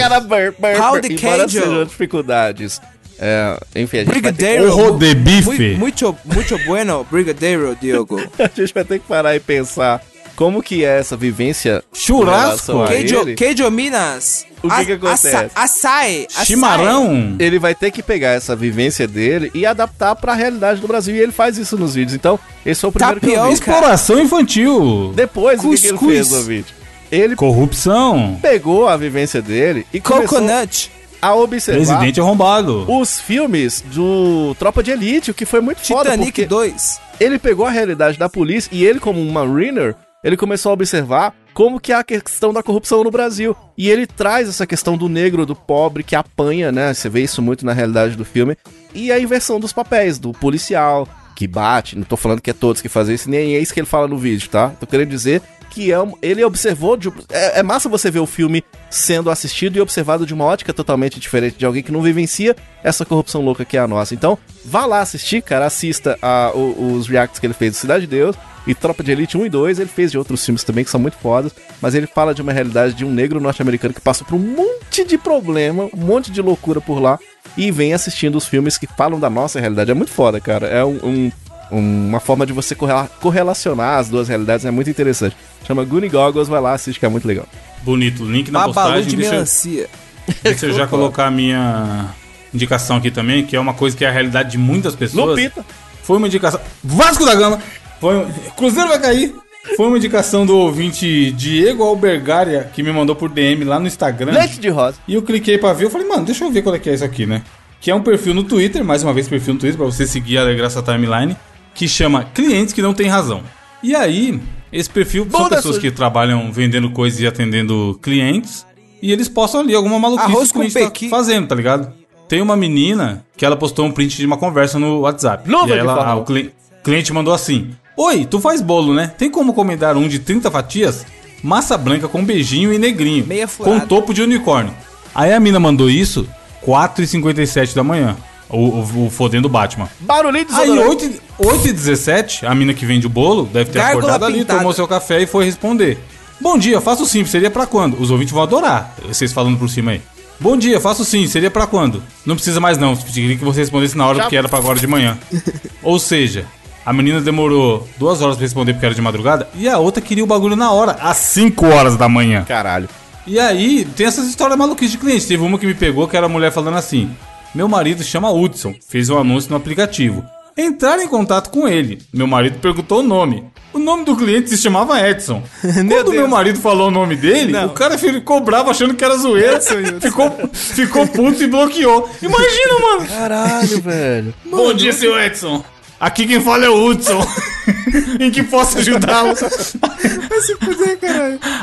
S2: Embora sejam dificuldades. É, enfim, a gente, vai ter,
S3: Brigadeiro.
S1: Ojo de bife.
S3: Mu- Muito, muito bueno, Brigadeiro, Diogo. *laughs*
S2: a gente vai ter que parar e pensar como que é essa vivência.
S1: Churrasco.
S2: a
S3: Queijo, queijo Minas.
S2: O que que acontece?
S3: Açaí. açaí.
S1: Chimarrão?
S2: Ele vai ter que pegar essa vivência dele e adaptar pra realidade do Brasil. E ele faz isso nos vídeos. Então, esse foi o primeiro que eu
S3: Tapioca.
S2: vi.
S1: Exploração infantil.
S2: Depois, o que, que ele
S3: Cuscuz.
S2: fez no vídeo? Ele
S1: Corrupção.
S2: pegou a vivência dele e começou
S3: Coconut.
S2: A observar
S1: Presidente arrombado.
S2: os filmes do Tropa de Elite, o que foi muito foda,
S3: Titanic
S2: porque
S3: 2.
S2: ele pegou a realidade da polícia e ele, como um mariner, ele começou a observar como que é a questão da corrupção no Brasil. E ele traz essa questão do negro, do pobre, que apanha, né? Você vê isso muito na realidade do filme. E a inversão dos papéis, do policial, que bate. Não tô falando que é todos que fazem isso, nem é isso que ele fala no vídeo, tá? Tô querendo dizer que é ele observou. De, é, é massa você ver o filme sendo assistido e observado de uma ótica totalmente diferente de alguém que não vivencia essa corrupção louca que é a nossa. Então, vá lá assistir, cara, assista a, o- os reacts que ele fez do Cidade de Deus e Tropa de Elite 1 e 2. Ele fez de outros filmes também que são muito fodas, mas ele fala de uma realidade de um negro norte-americano que passa por um monte de problema, um monte de loucura por lá e vem assistindo os filmes que falam da nossa realidade. É muito foda, cara. É um- um uma forma de você correla- correlacionar as duas realidades é muito interessante. Chama Goonie Goggles, vai lá, assiste que é muito legal.
S1: Bonito. Link na
S3: Babalu
S1: postagem.
S3: de
S1: Deixa, eu-
S3: melancia.
S1: deixa eu já colocar a minha indicação aqui também, que é uma coisa que é a realidade de muitas pessoas.
S2: Lupita.
S1: Foi uma indicação. Vasco da Gama! Foi um- Cruzeiro vai cair! Foi uma indicação do ouvinte Diego Albergaria, que me mandou por DM lá no Instagram.
S2: Leite de rosa.
S1: E eu cliquei pra ver, eu falei, mano, deixa eu ver qual é que é isso aqui, né? Que é um perfil no Twitter, mais uma vez perfil no Twitter, pra você seguir a Alegrar sua timeline, que chama Clientes que não tem razão. E aí, esse perfil são
S2: Bunda
S1: pessoas
S2: suja.
S1: que trabalham vendendo coisas e atendendo clientes, e eles postam ali alguma maluquice
S3: Arroz
S1: que
S3: com
S1: o cliente tá
S3: pequi.
S1: fazendo, tá ligado? Tem uma menina que ela postou um print de uma conversa no WhatsApp.
S2: Luva
S1: e ela, ah, o cli- cliente mandou assim: Oi, tu faz bolo, né? Tem como encomendar um de 30 fatias? massa branca com beijinho e negrinho,
S3: Meia
S1: com topo de unicórnio. Aí a mina mandou isso 4h57 da manhã, o, o, o fodendo Batman.
S2: Barulhinho de
S1: Aí,
S2: desodorante.
S1: 8, 8h17, a mina que vende o bolo deve ter
S3: Gárgula
S1: acordado ali,
S3: pintada.
S1: tomou seu café e foi responder. Bom dia, faço sim, seria pra quando? Os ouvintes vão adorar, vocês falando por cima aí. Bom dia, faço sim, seria pra quando? Não precisa mais não, queria que você respondesse na hora
S2: Já-
S1: porque era pra agora de manhã. *laughs* Ou seja, a menina demorou duas horas pra responder porque era de madrugada e a outra queria o bagulho na hora, às 5 horas da manhã.
S2: Caralho.
S1: E aí, tem essas histórias maluquices de cliente. Teve uma que me pegou que era a mulher falando assim: Meu marido chama Hudson, fez um anúncio no aplicativo. Entraram em contato com ele. Meu marido perguntou o nome. O nome do cliente se chamava Edson. *laughs* Quando meu marido falou o nome dele,
S3: Não.
S1: o cara ficou bravo achando que era zoeira. ficou, ficou puto e bloqueou. Imagina, mano.
S2: Caralho, *laughs* velho.
S1: Bom dia, seu Edson. Aqui quem fala é o Hudson. *laughs* em que posso ajudá-lo?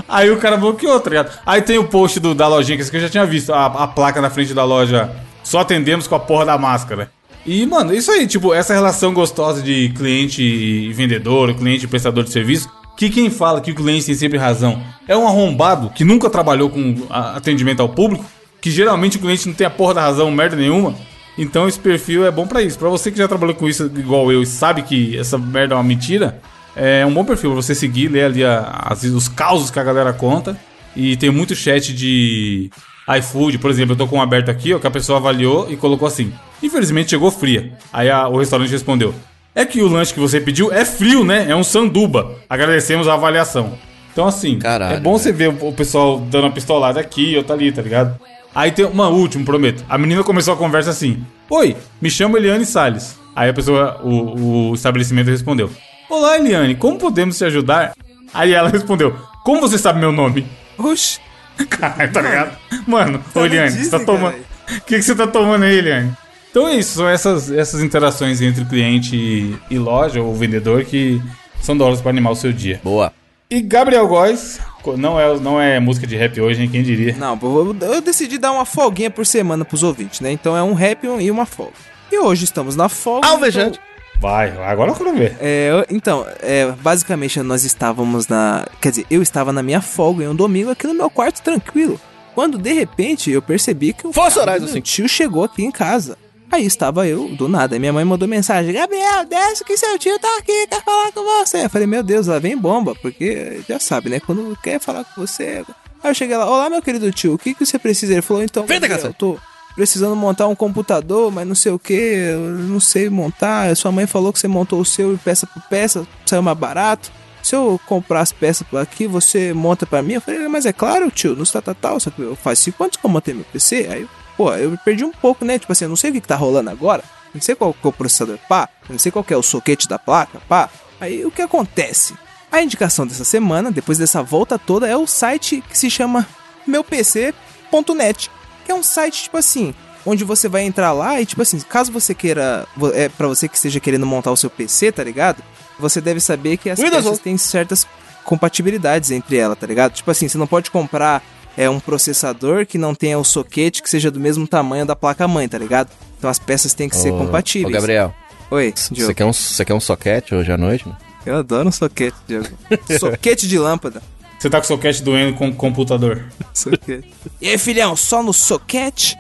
S1: Aí o cara bloqueou, tá ligado? Aí tem o post do, da lojinha, que esse que eu já tinha visto, a, a placa na frente da loja. Só atendemos com a porra da máscara. E, mano, isso aí, tipo, essa relação gostosa de cliente e vendedor, cliente e prestador de serviço, que quem fala que o cliente tem sempre razão é um arrombado que nunca trabalhou com atendimento ao público, que geralmente o cliente não tem a porra da razão, merda nenhuma. Então esse perfil é bom pra isso. Pra você que já trabalhou com isso igual eu e sabe que essa merda é uma mentira, é um bom perfil pra você seguir, ler ali a- as- os causos que a galera conta. E tem muito chat de iFood, por exemplo, eu tô com um aberto aqui, ó, que a pessoa avaliou e colocou assim: Infelizmente chegou fria. Aí a- o restaurante respondeu: É que o lanche que você pediu é frio, né? É um sanduba. Agradecemos a avaliação. Então, assim,
S2: Caralho,
S1: é bom você ver o o pessoal dando uma pistolada aqui e outra ali, tá ligado? Aí tem uma última, prometo. A menina começou a conversa assim: Oi, me chamo Eliane Salles. Aí a pessoa, o, o estabelecimento respondeu: Olá, Eliane, como podemos te ajudar? Aí ela *laughs* respondeu: Como você sabe meu nome?
S3: Oxi. *laughs*
S1: Caralho, tá ligado? Mano, ô Eliane, você tá tomando. O que, que você tá tomando aí, Eliane? Então é isso, são essas, essas interações entre cliente e, e loja ou vendedor que são hora pra animar o seu dia.
S2: Boa.
S1: E Gabriel Góes, não é, não é música de rap hoje, hein? Quem diria?
S3: Não, eu, eu decidi dar uma folguinha por semana pros ouvintes, né? Então é um rap e uma folga. E hoje estamos na folga.
S2: Alvejante.
S1: Vai, agora eu quero ver.
S3: É, eu- então, é, basicamente nós estávamos na. Quer dizer, eu estava na minha folga em um domingo aqui no meu quarto tranquilo. Quando de repente eu percebi que o
S2: Força
S3: do
S2: do
S3: meu
S2: cinco.
S3: tio chegou aqui em casa. Aí estava eu, do nada. Minha mãe mandou mensagem: Gabriel, desce que seu tio tá aqui, quer falar com você. Eu falei: Meu Deus, lá vem bomba, porque já sabe, né? Quando quer falar com você. Aí eu cheguei lá: Olá, meu querido tio, o que, que você precisa? Ele falou: Então,
S2: Vem da
S3: Gabriel,
S2: casa.
S3: eu tô precisando montar um computador, mas não sei o que, eu não sei montar. Sua mãe falou que você montou o seu peça por peça, saiu mais barato. Se eu comprar as peças por aqui, você monta pra mim? Eu falei, mas é claro, tio, no tal, só que eu faz cinco anos que eu montei meu PC. Aí, pô, eu perdi um pouco, né? Tipo assim, eu não sei o que, que tá rolando agora. Não sei qual que é o processador, pá. Não sei qual que é o soquete da placa, pá. Aí, o que acontece? A indicação dessa semana, depois dessa volta toda, é o site que se chama meupc.net que é um site tipo assim, onde você vai entrar lá e tipo assim, caso você queira, é para você que esteja querendo montar o seu PC, tá ligado? Você deve saber que as
S2: Windows
S3: peças
S2: 11.
S3: têm certas compatibilidades entre elas, tá ligado? Tipo assim, você não pode comprar é um processador que não tenha o soquete que seja do mesmo tamanho da placa mãe, tá ligado? Então as peças têm que ser
S2: Ô,
S3: compatíveis.
S2: Ô, Gabriel,
S3: Oi,
S2: você quer, um, você quer um soquete hoje à noite? mano?
S3: Eu adoro um soquete, Diogo. *laughs* soquete de lâmpada.
S1: Você tá com o cash doendo com o computador.
S3: Soquete. *laughs* E aí, filhão, só no soquete?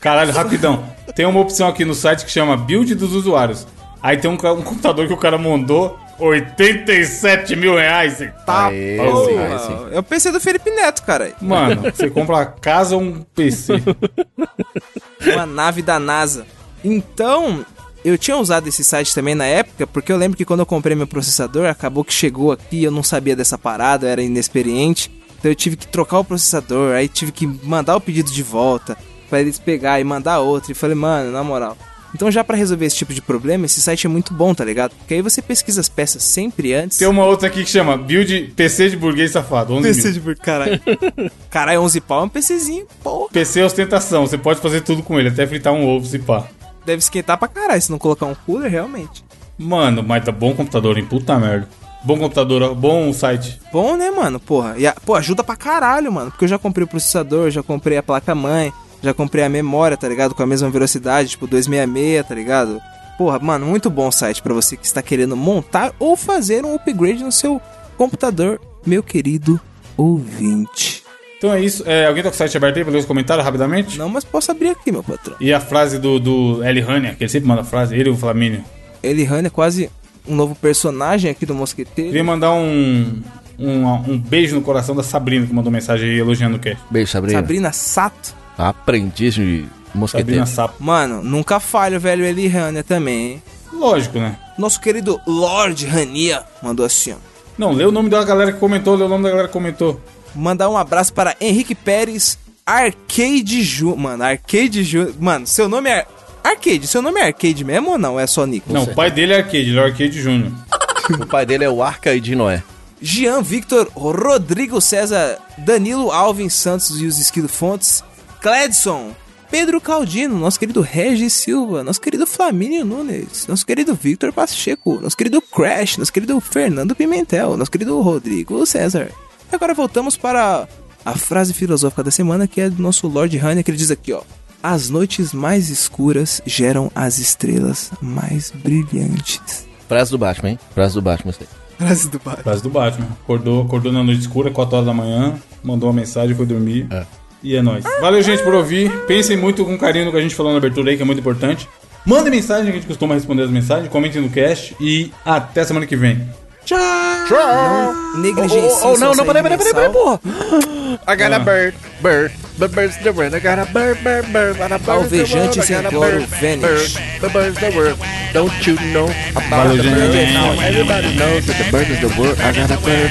S1: Caralho, rapidão. Tem uma opção aqui no site que chama Build dos Usuários. Aí tem um, um computador que o cara mandou 87 mil reais. Tá,
S2: Aê,
S1: porra.
S3: é o PC do Felipe Neto, cara.
S1: Mano, você compra uma casa ou um PC?
S3: uma nave da NASA. Então, eu tinha usado esse site também na época, porque eu lembro que quando eu comprei meu processador, acabou que chegou aqui, eu não sabia dessa parada, eu era inexperiente. Então eu tive que trocar o processador, aí tive que mandar o pedido de volta pra eles pegar e mandar outro. E falei, mano, na moral. Então já pra resolver esse tipo de problema, esse site é muito bom, tá ligado? Porque aí você pesquisa as peças sempre antes.
S1: Tem uma outra aqui que chama Build PC de burguês safado. 11
S3: PC
S1: mil.
S3: de por caralho. Caralho, 11 pau é um PCzinho, pô.
S1: PC é ostentação, você pode fazer tudo com ele, até fritar um ovo se pá.
S3: Deve esquentar pra caralho se não colocar um cooler, realmente.
S1: Mano, mas tá bom computador, hein? Puta merda. Bom computador, bom site.
S3: Bom, né, mano? Porra. E a- pô, ajuda pra caralho, mano. Porque eu já comprei o processador, já comprei a placa-mãe, já comprei a memória, tá ligado? Com a mesma velocidade, tipo 266, tá ligado? Porra, mano, muito bom site pra você que está querendo montar ou fazer um upgrade no seu computador, meu querido ouvinte.
S1: Então é isso. É, alguém tá com o site aberto aí pra ler os comentários rapidamente?
S3: Não, mas posso abrir aqui, meu patrão.
S1: E a frase do, do Eli Hania, que ele sempre manda frase, ele e o Flamínio.
S3: Elihane é quase um novo personagem aqui do Mosqueteiro.
S1: Queria mandar um, um, um beijo no coração da Sabrina, que mandou mensagem aí elogiando o cast.
S5: Beijo, Sabrina.
S3: Sabrina Sato.
S5: Aprendiz de mosqueteiro.
S1: Sabrina Sapo.
S3: Mano, nunca falha o velho Elihane também, hein?
S1: Lógico, né?
S3: Nosso querido Lord Rania mandou assim, ó.
S1: Não, lê o nome da galera que comentou, lê o nome da galera que comentou.
S3: Mandar um abraço para Henrique Pérez, Arcade Ju... Mano, Arcade Ju... Mano, seu nome é... Arcade, seu nome é Arcade mesmo ou não? É só Nico?
S1: Não, o pai dele é Arcade, ele é Arcade Júnior. *laughs*
S5: O pai dele é o Arca de Noé.
S3: Jean Victor, Rodrigo César, Danilo Alvin Santos e os Esquilo Fontes, Cledson, Pedro Caldino, nosso querido Regis Silva, nosso querido Flamínio Nunes, nosso querido Victor Pacheco, nosso querido Crash, nosso querido Fernando Pimentel, nosso querido Rodrigo César. E agora voltamos para a frase filosófica da semana que é do nosso Lord Honey, que ele diz aqui, ó. As noites mais escuras geram as estrelas mais brilhantes.
S5: Frase do Batman, hein? Frase do Batman, isso aí.
S3: Frase do Batman.
S1: Frase do Batman. Acordou, acordou na noite escura, 4 horas da manhã, mandou uma mensagem, foi dormir.
S5: É.
S1: E é nóis. Valeu, gente, por ouvir. Pensem muito com carinho no que a gente falou na abertura aí, que é muito importante. Mandem mensagem, que a gente costuma responder as mensagens. Comentem no cast. E até semana que vem.
S3: Negligencia.
S5: Oh, oh, não,
S3: sua
S5: não, peraí, peraí, peraí, peraí, porra. I got a bird, bird, but bird's the word. I got a bird, bird, bird, but a the word.
S3: Alvejante
S5: I got a
S3: Centauro
S5: bird,
S3: Vanish.
S5: bird, but bird's the word. Don't you know about
S1: Valeu,
S5: the bird? Now everybody knows that the bird is the word. I got a bird.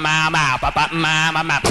S6: ma ma ma pa pa ma ma ma